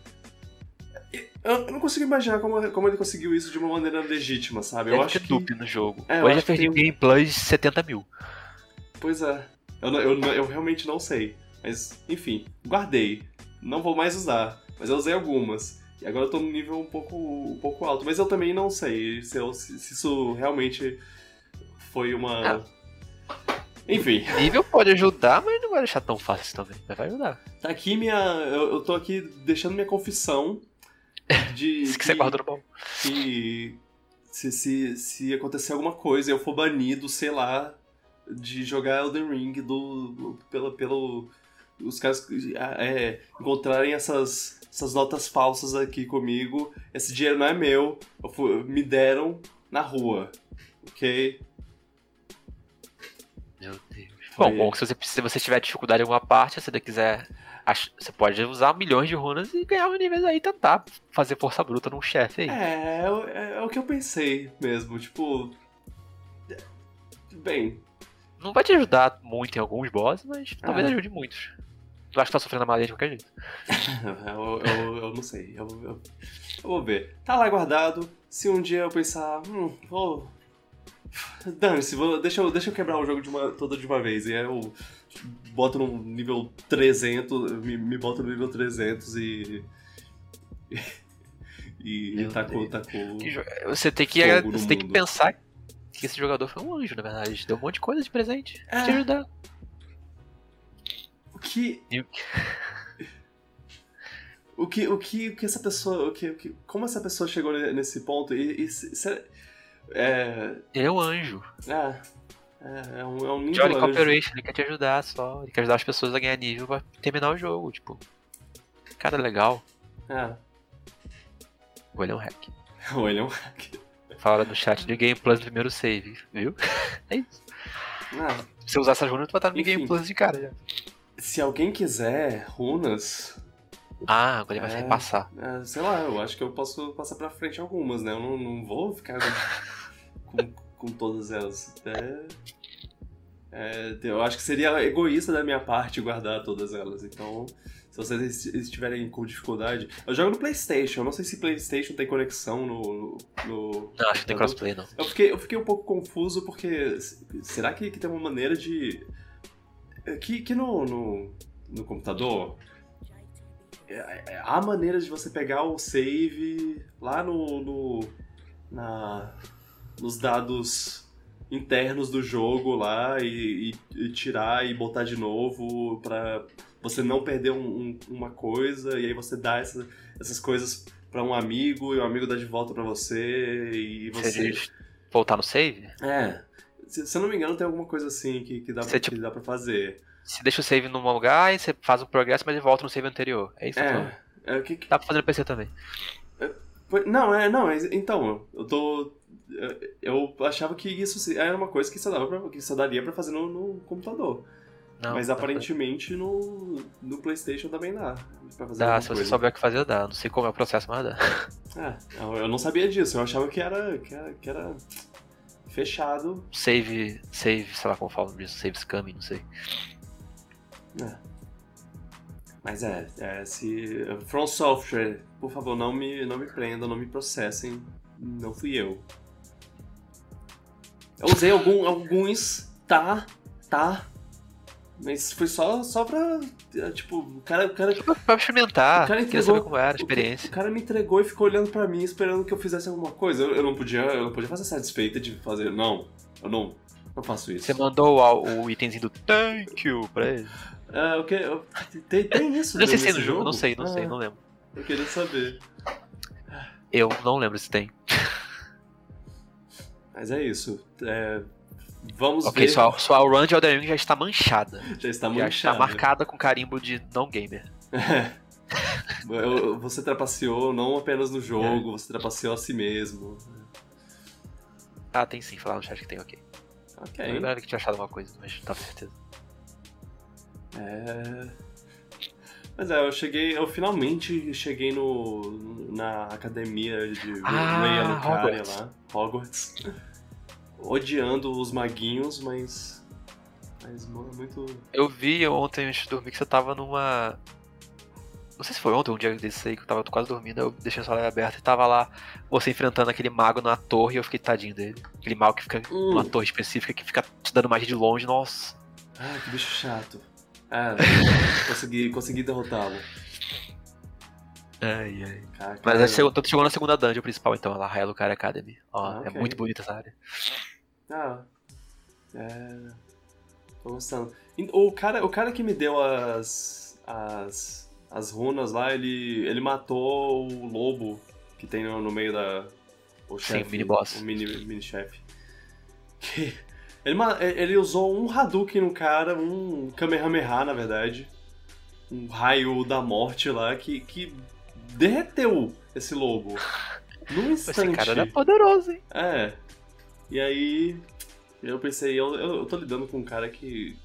Eu eu não consigo imaginar como, como ele conseguiu isso de uma maneira legítima, sabe? Eu acho que. no jogo. É, eu Hoje que perdi tem- gameplays de 70 mil. Pois é. Eu, eu, eu realmente não sei. Mas, enfim, guardei. Não vou mais usar. Mas eu usei algumas. E agora eu tô num nível um pouco, um pouco alto. Mas eu também não sei se, eu- se- isso realmente foi uma. Enfim, Nível pode ajudar, mas não vai deixar tão fácil também. Mas vai ajudar. tá aqui minha. Eu, eu tô aqui deixando minha confissão de. Isso que você guardou no baú. que se, se, se acontecer alguma coisa e eu for banido, sei lá, de jogar Elden Ring do, do- pela, pelo os caras é, encontrarem essas, essas notas falsas aqui comigo, esse dinheiro não é meu, eu fu- me deram na rua, ok? Meu Deus. Foi- Bom, bom que se você, se você tiver dificuldade em alguma parte, se você quiser. Você pode usar milhões de runas e ganhar uns níveis aí e tentar fazer força bruta num chefe aí. É, é, o- é, é o que eu pensei mesmo, tipo... Bem, Não vai te ajudar muito em alguns bosses, mas talvez Ah. ajude muitos. Tu acha que tá sofrendo a madeira de qualquer jeito. Eu, eu, eu não sei. Eu, eu- eu vou ver. Tá lá guardado. Se um dia eu pensar, hum, vou. Dane-se, vou- deixa, eu, deixa eu quebrar o jogo de uma, todo de uma vez. E aí eu boto no nível 300, me, me boto no nível 300 e. e, e tacou, tacou. Que jo- Você tem que, você tem que pensar que esse jogador foi um anjo, na verdade. Deu um monte de coisa de presente. pra te É. ajudar. O que. O O que, o que, o que essa pessoa. O que, o que, como essa pessoa chegou ne- nesse ponto? E, e se- se- é. Ele é um anjo. É. É, é um, é um lindo Johnny anjo. Cooperation, ele quer te ajudar só. Ele quer ajudar as pessoas a ganhar nível pra terminar o jogo. Tipo, cara legal. É. Ou ele é um hack. Ou ele é um hack. Falaram no chat de Game Plus no primeiro save, viu? É isso. Ah, Se você usar essas runas, tu vai estar no Enfim. Game Plus de cara já. Se alguém quiser runas, Ah, agora ele vai É. repassar. é, sei lá, eu acho que eu posso passar pra frente algumas, né? Eu não, não vou ficar com, com todas elas. É, é, eu acho que seria egoísta da minha parte guardar todas elas. Então, se vocês estiverem com dificuldade. Eu jogo no PlayStation. Eu não sei se PlayStation tem conexão no. no Não, acho que tem crossplay, não. Eu fiquei, eu fiquei um pouco confuso porque. Será que, que tem uma maneira de. Que, que no, no, no computador. é- é- Há maneira de você pegar o save lá no. no na, nos dados internos do jogo lá e, e- e tirar e botar de novo pra você não perder um- um- uma coisa e aí você dá essa- essas coisas pra um amigo e o amigo dá de volta pra você e você. Voltar no save? É. Se, se eu não me engano, tem alguma coisa assim que, que, dá, Você, pra, tipo, que dá pra fazer. Você deixa o save num lugar e você faz um progresso, mas ele volta no save anterior. É isso você? É. é que, que- Dá pra fazer no PC também. foi- não, é, não, é- então, eu tô. Eu achava que isso era uma coisa que só, dava pra, que só daria pra fazer no, no computador. Não, Mas pra- aparentemente no, no PlayStation também dá. Pra fazer Dá, se você coisa. souber o que fazer, dá. Não sei como é o processo, mas dá. É, eu eu não sabia disso, eu achava que era, que era, que era fechado. Save, save, sei lá como falam disso, save scamming, não sei. É. Mas é, é, se. From Software, por favor, não me, não me prendam, não me processem. Não fui eu. Eu usei algum, alguns, tá, tá. Mas foi só, só pra. é, Tipo, o cara, o cara, Pra experimentar, O cara entregou- saber como era a o, experiência. o cara me entregou e ficou olhando pra mim, esperando que eu fizesse alguma coisa. Eu, eu não podia, eu não podia fazer satisfeita de fazer. Não, eu não, não faço isso. Você mandou o, o itemzinho do thank you pra ele. É, o que? eu- Tem, tem isso Não sei se no jogo, não sei, não Ah, sei, não lembro. Eu queria saber. Eu não lembro se tem. Mas é isso. É, vamos Ok, ver. sua, sua run de Elden Ring já está manchada. Já está Já manchada. está marcada com carimbo de não gamer. É. Você trapaceou não apenas no É. jogo, você trapaceou a si mesmo. Ah, tem sim, falar no chat que tem, ok. Eu Ok. lembrava que tinha achado uma coisa, mas não tava certeza. É. Mas é, eu cheguei, eu finalmente cheguei no na academia de Ah, Alucard Hogwarts. lá, Hogwarts. Odiando os maguinhos, mas mas mano, muito Eu vi ontem antes de dormir que você tava numa. Não sei se foi ontem, um dia desse aí que eu tava quase dormindo, eu deixei a live aberta e tava lá você enfrentando aquele mago na torre e eu fiquei tadinho dele. Aquele mago que fica Hum. numa torre específica que fica te dando magia de longe, nossa. Ah, que bicho chato. Ah, consegui, consegui derrotá-lo. Ai, ai. Caraca, Mas é, chegou, tu chegou na segunda dungeon principal então, lá, Halo Cara Academy. Ó, Ah, é muito bonita essa área. Ah, é. Tô gostando. O cara, o cara que me deu as. as. as runas lá, ele. ele matou o lobo que tem no, no meio da. O Sim, chefe. o mini-boss. O mini, mini chefe. Que. Ele, ma- ele usou um Hadouken no cara, um Kamehameha, na verdade. Um raio da morte lá que, que derreteu esse lobo. Num Esse instante. cara era poderoso, hein? É. E aí eu pensei, eu, eu, eu tô lidando com um cara que.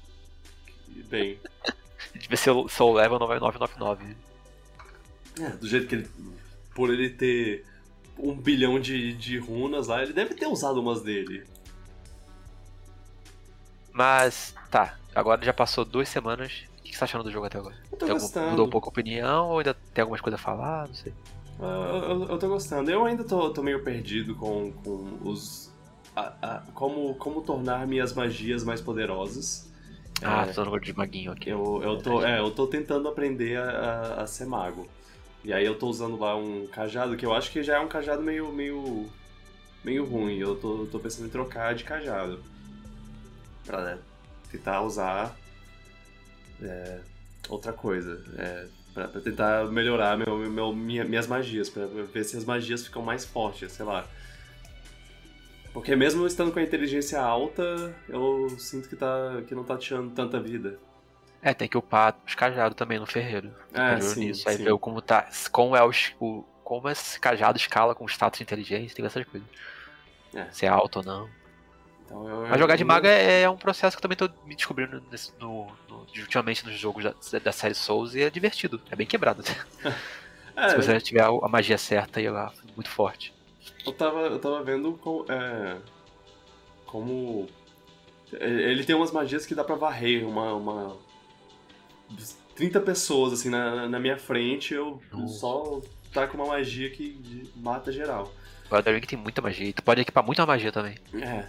que, bem. Devia ser o Soul Level 9999. É, do jeito que ele. Por ele ter um bilhão de, de runas lá, ele deve ter usado umas dele. Mas, tá. Agora já passou duas semanas. O que você tá achando do jogo até agora? Eu tô Tem algum- gostando. mudou um pouco a opinião ou ainda tem algumas coisas a falar? Não sei. Eu, eu, eu tô gostando. Eu ainda tô, tô meio perdido com, com os. a- a- como, como tornar minhas magias mais poderosas. Ah, É. tô no de maguinho aqui. Eu, eu, tô, é, eu tô tentando aprender a, a- a ser mago. E aí eu tô usando lá um cajado, que eu acho que já é um cajado meio. meio. meio ruim. Eu tô, tô pensando em trocar de cajado. Pra né, tentar usar é, outra coisa. É, pra, pra, tentar melhorar meu, meu, minha, minhas magias, pra ver se as magias ficam mais fortes, sei lá. Porque mesmo estando com a inteligência alta, eu sinto que, tá, que não tá tirando tanta vida. É, tem que upar os cajados também no ferreiro. É, sim, nisso. Aí sim. ver como tá. Como é os, o, como esse cajado escala com o status de inteligência, tem essas coisas. É. Se é alto ou não. Então, eu, Mas jogar de mago é, é um processo que eu também tô me descobrindo nesse- no, no- ultimamente nos jogos da, da série Souls e é divertido. É bem quebrado. É, Se você tiver a magia certa e lá, muito forte. Eu tava, eu tava vendo com, é, como. Ele tem umas magias que dá pra varrer uma. uma 30 pessoas assim na, na minha frente, eu só tá com uma magia que mata geral. O Elden Ring tem muita magia. E tu pode equipar muita magia também. É.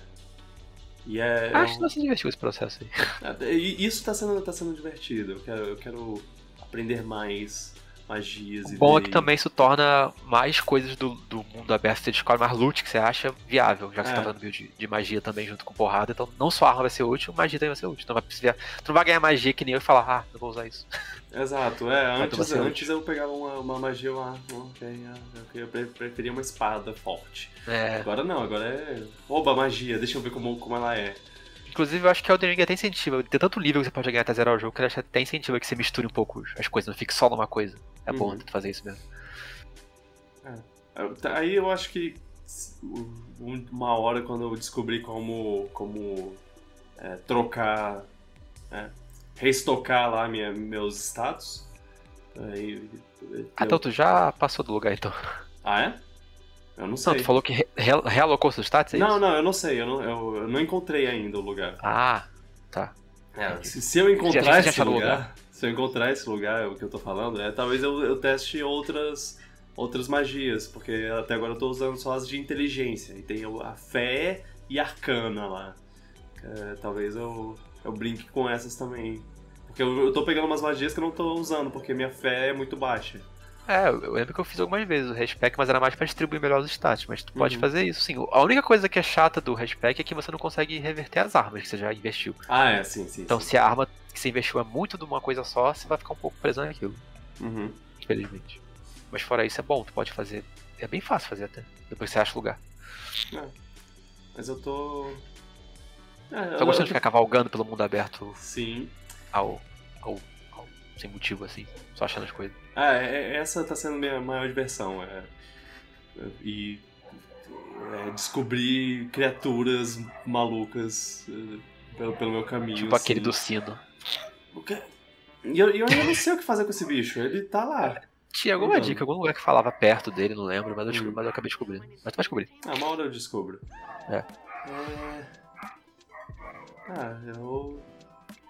E é. é Acho que um- se divertir com esse processo aí. é, e isso tá sendo, tá sendo divertido. Eu quero, eu quero aprender mais magias O e bom é que também isso torna mais coisas do, do mundo aberto, você descobre mais loot que você acha viável, já que você É. tá fazendo build de, de magia também junto com porrada, então não só a arma vai ser útil, magia também vai ser útil. Então vai precisar, tu não vai ganhar magia que nem eu e falar, ah, não vou usar isso. Exato, é, antes, antes eu pegava uma, uma magia lá, ah, eu pre- preferia uma espada forte. É, Agora não, agora é. Oba, magia, deixa eu ver como, como ela é. inclusive eu acho que Elden Ring até incentiva, tem tanto nível que você pode ganhar até zerar o jogo, que ele até incentiva que você misture um pouco as coisas, não fique só numa coisa. É bom Uhum. tu fazer isso mesmo. Eu- tá- Aí eu acho que um- uma hora quando eu descobri como, como é, trocar, é, reestocar lá minha, meus status. Aí, eu- Ah, então tu já passou do lugar então. Ah, é? Eu não sei. Não, tu falou que re- re- realocou seus stats, é não, isso? não, eu não sei, eu não, eu, eu não encontrei ainda o lugar. Ah, tá. É, se, se eu encontrar Já- esse o lugar, se eu encontrar esse lugar, o que eu tô falando, é talvez eu, eu teste outras outras magias, porque até agora eu tô usando só as de inteligência. E tem a fé e arcana lá. É, talvez eu, eu brinque com essas também. Porque eu, eu tô pegando umas magias que eu não tô usando, porque minha fé é muito baixa. É, eu lembro que eu fiz algumas vezes o respec, mas era mais pra distribuir melhor os stats. Mas tu pode Uhum. fazer isso, sim. A única coisa que é chata do respec é que você não consegue reverter as armas que você já investiu. Ah, é, sim, sim. Então, sim. se a arma que você investiu é muito de uma coisa só, você vai ficar um pouco preso naquilo, Uhum. infelizmente. Mas fora isso, é bom, tu pode fazer. É bem fácil fazer até, depois você acha o lugar. Mas eu tô. É, Tô eu- gostando de ficar cavalgando pelo mundo aberto Sim. ao, ao, ao- sem motivo, assim, só achando as coisas. Ah, é- é- essa tá sendo minha maior diversão. É, é- e é, descobrir criaturas malucas pelo, pelo meu caminho. Tipo aquele assim. do sino. E eu, eu ainda não sei o que fazer com esse bicho. Ele tá lá. Tinha alguma Então. dica, algum lugar que falava perto dele, não lembro, mas eu, descobri- Hum. mas eu acabei descobrindo. Mas tu vai descobrir. Ah, uma hora eu descubro. É. É... Ah, eu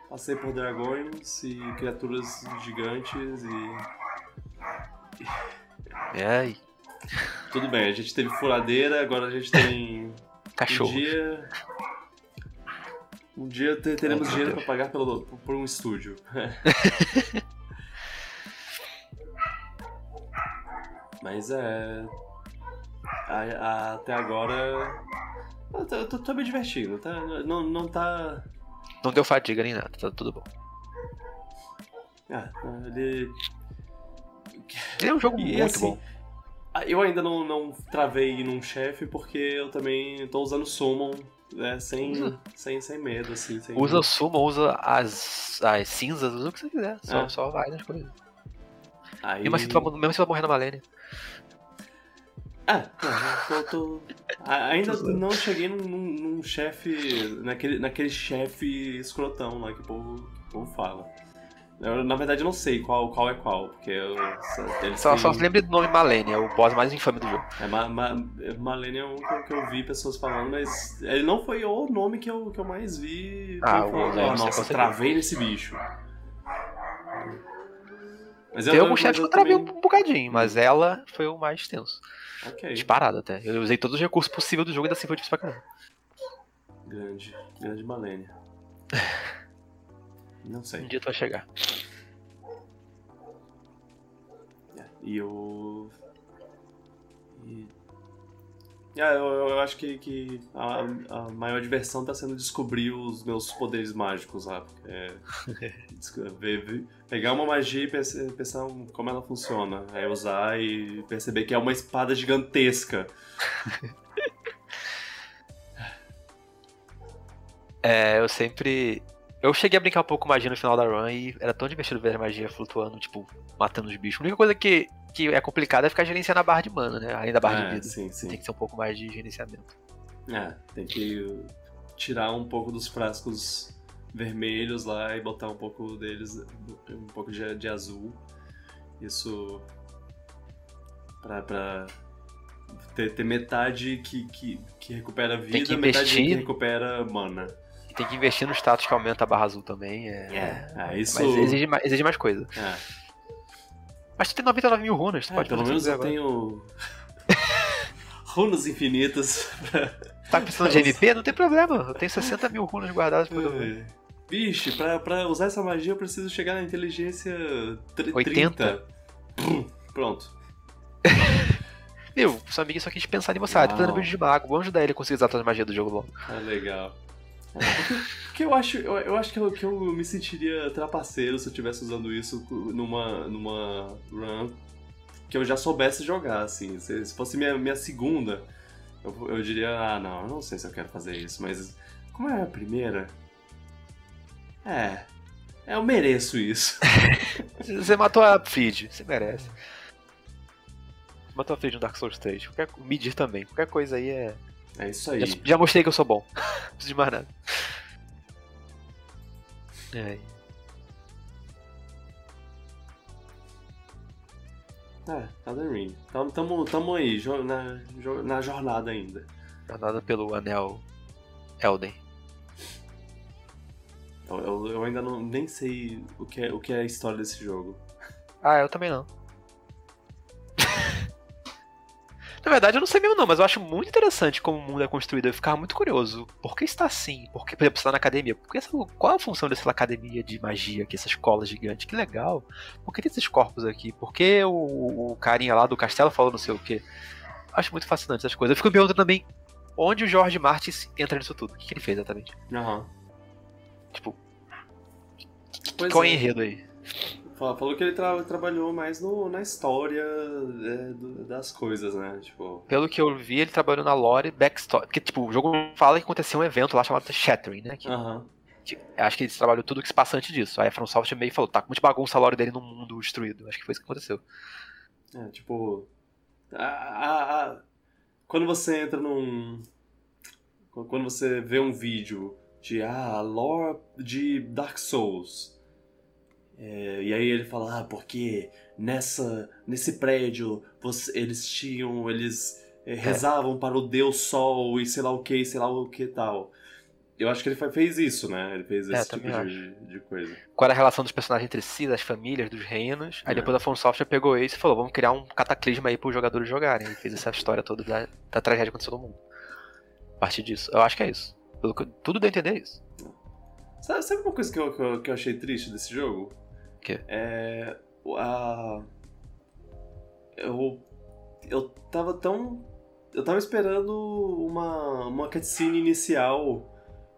passei por dragões e criaturas gigantes e. E Tudo bem, a gente teve furadeira, agora a gente tem cachorro. Um dia. Um dia te- teremos dinheiro pra pagar pelo, por, por um estúdio. Mas é. a- a- até agora. Eu tô, eu tô- tô me divertindo, tá? Não, não tá. Não deu fadiga nem nada, tá tudo bom. Ah, ele. Ele é um jogo E muito assim, bom. ah, Eu ainda não, não travei num chefe porque eu também tô usando Summon né, sem, Usa. sem, sem medo, assim. Sem... Usa o sumo, usa as, as cinzas, usa o que você quiser. Só, É. só vai nas coisas. Aí... Mesmo assim, tu vai, mesmo se vai morrer na Malenia. Ah, eu tô, tô- a- Ainda não cheguei num, num- num chefe. Naquele, naquele chefe escrotão lá que o povo, que o povo fala. Eu, na verdade, eu não sei qual, qual é qual, porque eu, eles Só, têm- só se lembre do nome Malenia, o boss mais infame do jogo. É, Ma, Ma, Malene é um que eu, que eu vi pessoas falando, mas ele não foi o nome que eu, que eu mais vi. Ah, o falando, Lance, "Ah, com nossa, certeza." travei nesse bicho. Mas Tem algum chefe que eu travei um bocadinho, mas ela foi o mais tenso. Ok, Disparado até. Eu usei todos os recursos possíveis do jogo e ainda assim foi difícil pra caramba. grande, grande Malene. Não sei. Um dia tu vai chegar. E o. E... Ah, eu, eu acho que, que a, a maior diversão tá sendo descobrir os meus poderes mágicos lá. É, pegar uma magia e pensar como ela funciona. Aí usar e perceber que é uma espada gigantesca. É, eu sempre. Eu cheguei a brincar um pouco com magia no final da run e era tão divertido ver a magia flutuando, tipo, matando os bichos. A única coisa que, que é complicada é ficar gerenciando a barra de mana, né? Além da barra É, de vida. sim, sim. Tem que ser um pouco mais de gerenciamento. É, tem que tirar um pouco dos frascos vermelhos lá e botar um pouco deles, um pouco de, de azul. Isso pra, pra ter, ter metade que, que, que recupera vida, que metade que recupera mana. Tem que investir no status que aumenta a barra azul também. É, É, isso. Mas exige, mais- exige mais coisa. É, Mas tu tem 99 mil runas, tu É, pode pelo menos eu agora. tenho runas infinitas pra, Tá precisando de MP? Não tem problema. Eu tenho 60 mil runas guardadas por É. Vixe, pra, pra usar essa magia eu preciso chegar na inteligência tr- 80? 30. Pum, Pronto. Meu, seu amigo só quis pensar em você. Ah, tá fazendo Uau. vídeo de mago. Vamos ajudar ele a conseguir usar todas as magias do jogo logo. Ah, legal. Porque, eu acho, eu, eu acho que eu, que eu me sentiria trapaceiro se eu estivesse usando isso numa, numa run que eu já soubesse jogar, assim. Se, se fosse minha, minha segunda, eu, eu diria, ah, não, eu não sei se eu quero fazer isso, mas como é a primeira? É, eu mereço isso. Você matou a Fried, você merece. Você matou a Fried no Dark Souls 3. Qualquer, Midir também. Qualquer coisa aí é. É isso aí. Já, já mostrei que eu sou bom. Não preciso de mais nada. É. É, Elden Ring. Tamo, tamo, tamo aí, jo- na, jo- na jornada ainda. Jornada pelo anel Elden. Eu, eu- eu ainda não, nem sei o que, é, o que é a história desse jogo. Ah, eu também não. Na verdade, eu não sei mesmo não, mas eu acho muito interessante como o mundo é construído. Eu ficava muito curioso. Por que está assim? Por que, por exemplo, você tá na academia? Por que essa, qual a função dessa academia de magia aqui, essa escola gigante? Que legal. Por que tem esses corpos aqui? Por que o, o carinha lá do castelo falou não sei o quê? Acho muito fascinante essas coisas. Eu fico me perguntando também onde o George Martin entra nisso tudo. O que, que ele fez exatamente? Aham. Tipo, Pois qual é o é. enredo aí? Falou que ele tra- trabalhou mais no, na história é, do- das coisas, né? Tipo. Pelo que eu vi, ele trabalhou na lore backstory. Porque, tipo, o jogo fala que aconteceu um evento lá chamado Shattering, né? Que, Aham. que- acho que ele trabalhou tudo que se passa antes disso. Aí a From Software meio falou, tá com muito bagunça a lore dele num mundo destruído. Acho que foi isso que aconteceu. É, tipo. a- a- a- quando você entra num. Quando você vê um vídeo de ah, lore de Dark Souls. É, e aí ele fala, ah, porque nessa, nesse prédio você- eles tinham. Eles é, rezavam para o Deus Sol e sei lá o que, sei lá o que tal. Eu acho que ele fez isso, né? Ele fez É, esse tipo também de, de coisa. Qual era a relação dos personagens entre si, das famílias, dos reinos. Aí É. depois a From Software pegou isso e falou, vamos criar um cataclisma aí pros jogadores jogarem. E fez essa história toda da, da tragédia que aconteceu no mundo. A partir disso. Eu acho que é isso. Pelo que, tudo deu a entender é isso. Sabe, sabe uma coisa que, eu, que eu achei triste desse jogo? Quê? É. A. Eu. Eu tava tão. Eu tava esperando uma, uma cutscene inicial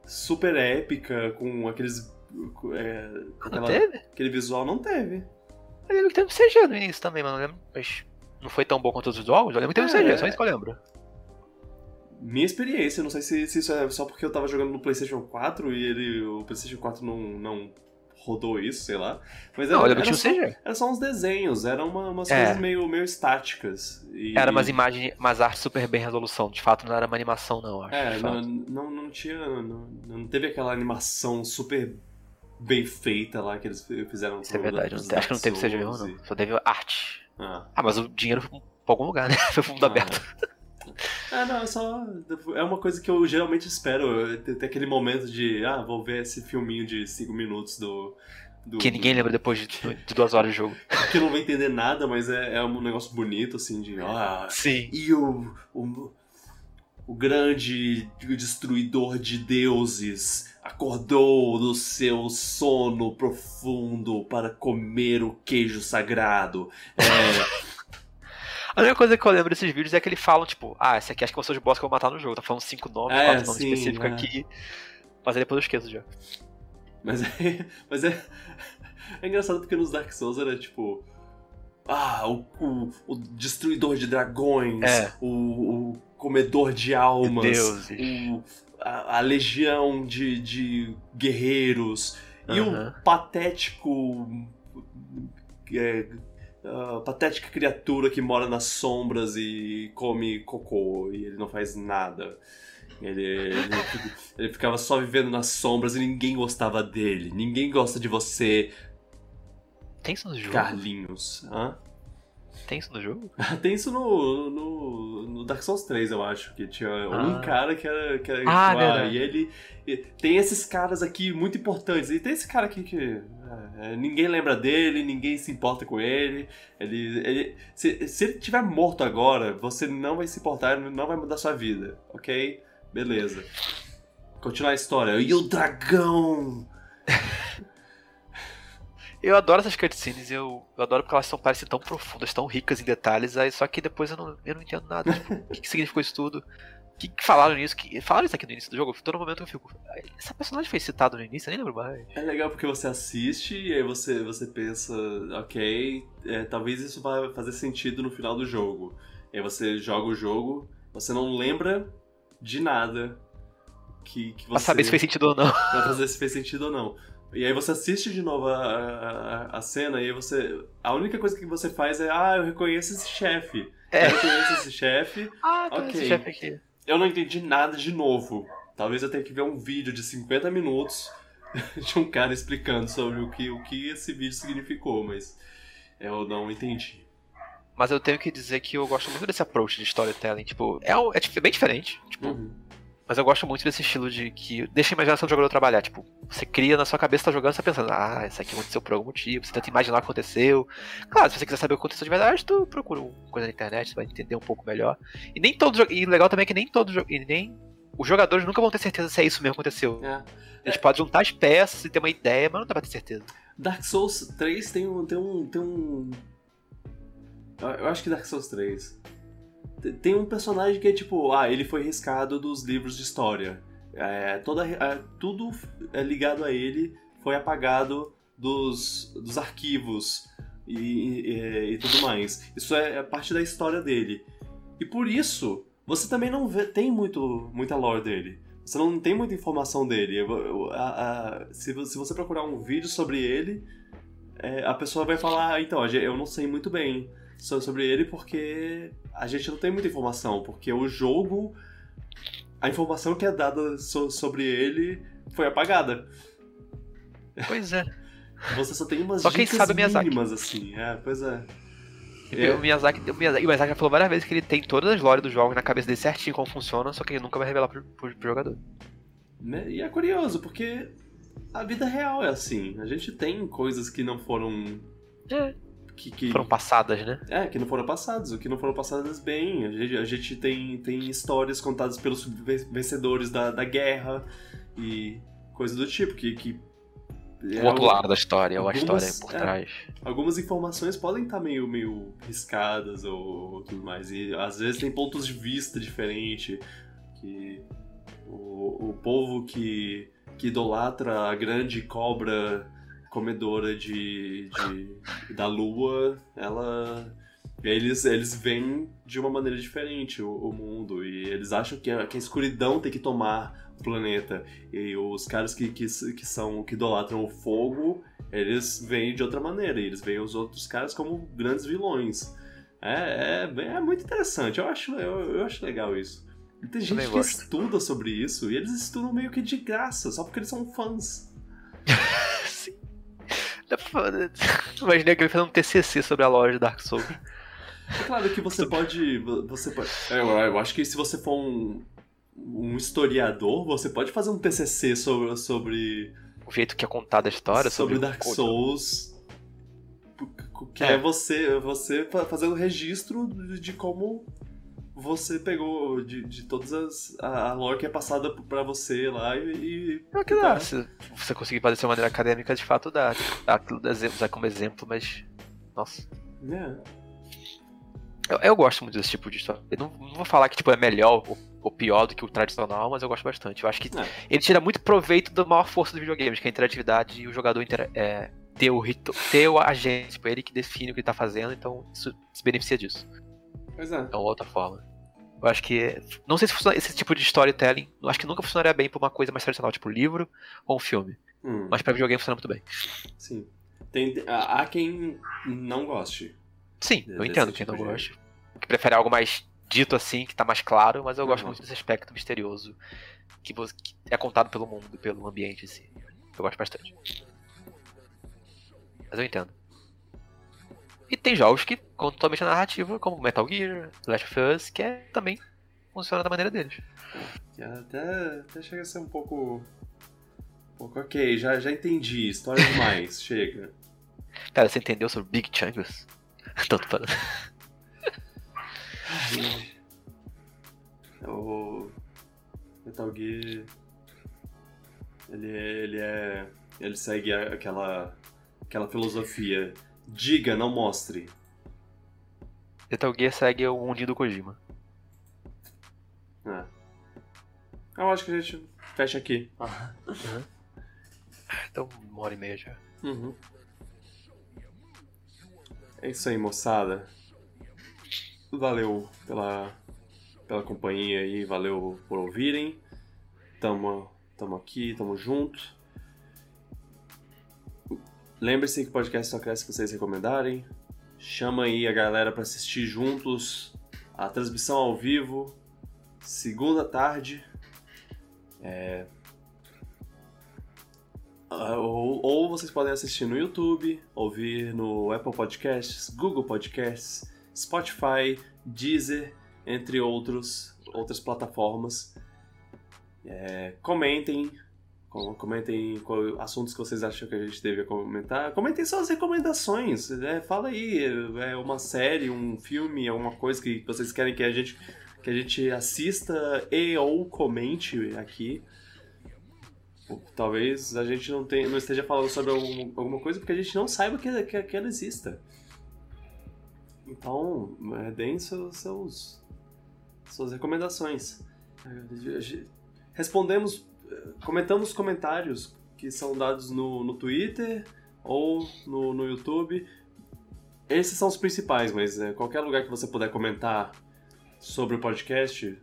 super épica, com aqueles. é, com Não aquela- teve? aquele visual. Não teve. Eu lembro que teve um CG no início também, mano. Lembro, mas não foi tão bom quanto os jogos. Eu lembro que teve um É. CG, só isso que eu lembro. Minha experiência, não sei se, se isso é só porque eu tava jogando no PlayStation 4 e ele, o PlayStation 4 não, não rodou isso, sei lá. Mas Não, era, que era, um só, era só uns desenhos, eram uma, umas É. coisas meio, meio estáticas. E- Era umas imagens, umas artes super bem resolução. De fato, não era uma animação, não, acho. É, não, não, não tinha. Não, não teve aquela animação super bem feita lá que eles fizeram Isso é verdade. Não, acho que não teve Dark CG mesmo, Souls não. Só teve arte. Ah. Ah, mas o dinheiro foi pra algum lugar, né? Foi pro mundo Ah, aberto. Ah, não, é só. É uma coisa que eu geralmente espero. Ter, ter aquele momento de. Ah, vou ver esse filminho de 5 minutos do. do Que ninguém lembra depois de, de duas horas de jogo. Que eu não vai entender nada, mas é, é um negócio bonito, assim, de. Ah, Sim. e o. o o grande destruidor de deuses acordou do seu sono profundo para comer o queijo sagrado. É, A única coisa que eu lembro desses vídeos é que eles falam, tipo, ah, esse aqui acho que são os boss que eu vou matar no jogo. Tá falando cinco nomes, É, quatro nomes sim, específicos é. aqui. Mas aí depois eu esqueço já. Mas é. Mas é. É engraçado porque nos Dark Souls era tipo. Ah, o, o, o destruidor de dragões, É. o, o comedor de almas, Deuses. o, a, a legião de, de guerreiros e o patético. é, a patética criatura que mora nas sombras e come cocô e ele não faz nada. Ele, ele, ele ficava só vivendo nas sombras e ninguém gostava dele. Ninguém gosta de você, Tem isso no jogo? Carlinhos. Hã? Tem isso no jogo? Tem isso no, no, no Dark Souls 3, eu acho, que tinha um Ah. cara que era. Que era Ah, tipo, verdade. e ele. e tem esses caras aqui muito importantes. E tem esse cara aqui que. é, ninguém lembra dele, ninguém se importa com ele. Ele. ele se, se ele tiver morto agora, você não vai se importar, não vai mudar sua vida, ok? Beleza. Continuar a história. E o dragão! Eu adoro essas cutscenes, eu, eu adoro porque elas são, parecem tão profundas, tão ricas em detalhes, aí só que depois eu não, eu não entendo nada. Tipo, o que, que significou isso tudo? O que, que falaram nisso? Que, falaram isso aqui no início do jogo? Todo momento eu fico. "Ai, Essa personagem foi citada no início, eu nem lembro mais. É legal porque você assiste e aí você, você pensa, ok, é, talvez isso vá fazer sentido no final do jogo. E aí você joga o jogo, você não lembra de nada que, que você... Pra saber se fez sentido ou não. pra fazer se fez sentido ou não. E aí você assiste de novo a, a, a cena e aí você... A única coisa que você faz é, ah, eu reconheço esse chefe. É. Eu reconheço esse chefe. Ah, tá Ok. esse chefe aqui. Eu não entendi nada de novo. Talvez eu tenha que ver um vídeo de 50 minutos de um cara explicando sobre o que, o que esse vídeo significou, mas eu não entendi. Mas eu tenho que dizer que eu gosto muito desse approach de storytelling. Tipo, é, é bem diferente. Tipo, Uhum. Mas eu gosto muito desse estilo de que deixa a imaginação do jogador trabalhar. Tipo, você cria na sua cabeça, tá jogando, você tá pensando, ah, isso aqui aconteceu por algum motivo. Você tenta imaginar o que aconteceu. Claro, se você quiser saber o que aconteceu de verdade, tu procura uma coisa na internet, você vai entender um pouco melhor. E nem todo E legal também é que nem todo E nem. Os jogadores nunca vão ter certeza se é isso mesmo que aconteceu. É. A gente pode juntar as peças e ter uma ideia, mas não dá pra ter certeza. Dark Souls 3 tem um. Tem um, tem um... Eu acho que Dark Souls 3. Te- Tem um personagem que é tipo, ah, ele foi riscado dos livros de história. É, toda, é, tudo é ligado a ele foi apagado dos, dos arquivos e, e- e tudo mais. Isso é, é parte da história dele. E por isso, você também não vê, tem muito, muita lore dele. Você não tem muita informação dele. A- a- se, se você procurar um vídeo sobre ele, é, a pessoa vai falar, "Ah, então, eu não sei muito bem sobre ele porque a gente não tem muita informação, porque o jogo, a informação que é dada so- sobre ele foi apagada. Pois é. Você só tem umas Só quem dicas sabe é mínimas, assim. É, pois é. E É. O Miyazaki, o Miyazaki, o Miyazaki já falou várias vezes que ele tem todas as lore dos jogos na cabeça dele certinho como funciona, só que ele nunca vai revelar pro, pro- pro jogador. Né? E é curioso, porque a vida real é assim. A gente tem coisas que não foram... É. Que, que- Foram passadas, né? É, que não foram passadas, o que não foram passadas bem. A gente, a gente tem, tem histórias contadas pelos ve- vencedores da, da guerra e coisa do tipo, que. que é o outro algo- lado da história, ou a história por é. trás. Algumas informações podem estar meio, meio riscadas ou, ou tudo mais. E às vezes tem pontos de vista diferentes. Que o, o povo que, que idolatra a grande cobra comedora de, de- da lua, ela. Eles, eles veem de uma maneira diferente o, o mundo. E eles acham que a, que a escuridão tem que tomar o planeta. E os caras que, que, que são que idolatram o fogo eles veem de outra maneira, eles veem os outros caras como grandes vilões. É, é, é muito interessante, eu acho, eu, eu acho legal isso. E tem gente que gosto. estuda sobre isso, e eles estudam meio que de graça, só porque eles são fãs. Pra- Imaginei alguém fazendo um TCC sobre a loja de Dark Souls. É claro que você pode. Você pode é, eu, eu acho que se você for um, um historiador, você pode fazer um TCC sobre, sobre, O jeito que é contada a história sobre sobre, Dark Souls. Que É. é, você, você fa- fazer o registro de como você pegou de, de todas as. a, a lore que é passada pra você lá e. É que dá. Se você conseguir fazer de uma maneira acadêmica, de fato dá. Dá usar como exemplo, mas. Nossa. é. Eu, eu, gosto muito desse tipo de história. Eu não, não vou falar que tipo, é melhor ou, ou, pior do que o tradicional, mas eu gosto bastante. Eu acho que é. ele tira muito proveito da maior força dos videogames, que é a interatividade e o jogador inter, é, ter, o, ter o agente, tipo, ele que define o que ele tá fazendo, então isso se beneficia disso. Pois é. É uma outra forma. Eu acho que. Não sei se funciona, esse tipo de storytelling. Eu acho que nunca funcionaria bem pra uma coisa mais tradicional, tipo livro ou um filme. Hum. Mas pra videogame funciona muito bem. Sim. Tem, há quem não goste. Sim, eu entendo quem tipo não gosta. Que prefere algo mais dito assim, que tá mais claro, mas eu uhum. gosto muito desse aspecto misterioso que, que é contado pelo mundo, pelo ambiente em si. Eu gosto bastante. Mas eu entendo. E tem jogos que contam totalmente a narrativa, como Metal Gear, Last of Us, que é, também funciona da maneira deles. Até, até chega a ser um pouco. Um pouco ok, já, já entendi. História demais, chega. Cara, você entendeu sobre Big Chungus? Tanto para. o Metal Gear. Ele é, ele é. Ele segue aquela. aquela filosofia Diga, não mostre. Metal Gear segue o mundinho do Kojima. É. Eu acho que a gente fecha aqui. Uhum. Então, uma hora e meia já. Uhum. É isso aí, moçada. Valeu pela, pela companhia aí, valeu por ouvirem. Tamo, tamo aqui, tamo junto. Lembre-se que o podcast só cresce se vocês recomendarem. Chama aí a galera para assistir juntos a transmissão ao vivo, segunda tarde. É... Ah, ou, ou, vocês podem assistir no YouTube, ouvir no Apple Podcasts, Google Podcasts, Spotify, Deezer, entre outros, outras plataformas. É... comentem, Comentem assuntos que vocês acham que a gente deve comentar. Comentem suas recomendações. Né? Fala aí, é uma série, um filme, alguma coisa que vocês querem que a gente, que a gente assista e ou comente aqui. Talvez a gente não, tenha, não esteja falando sobre algum, alguma coisa porque a gente não saiba que, que, que ela exista. Então, é, deem seus, seus, suas recomendações. Respondemos comentamos comentários que são dados no, no Twitter ou no, no YouTube. Esses são os principais, mas é, qualquer lugar que você puder comentar sobre o podcast,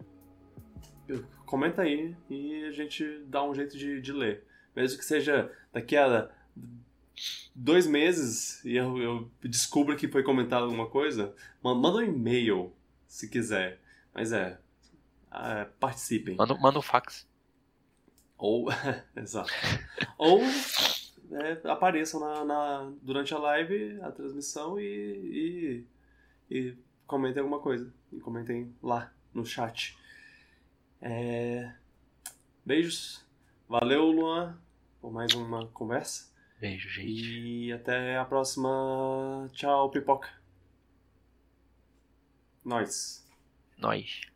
comenta aí e a gente dá um jeito de, de ler. Mesmo que seja daqui a dois meses e eu, eu descubro que foi comentado alguma coisa, manda um e-mail se quiser. Mas é, é participem. Manda, manda um fax. Ou. Exato. Ou é, apareçam na, na, durante a live, a transmissão e, e, e, comentem alguma coisa. E comentem lá no chat. É... Beijos. Valeu, Luan, por mais uma conversa. Beijo, gente. E até a próxima. Tchau, pipoca. Nós. Nós.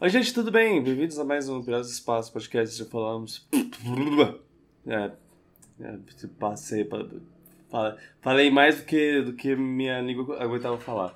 Oi, gente, tudo bem? Bem-vindos a mais um Piratas do Espaço podcast. Já falamos. É, é passei. Falei mais do que, do que minha língua aguentava falar.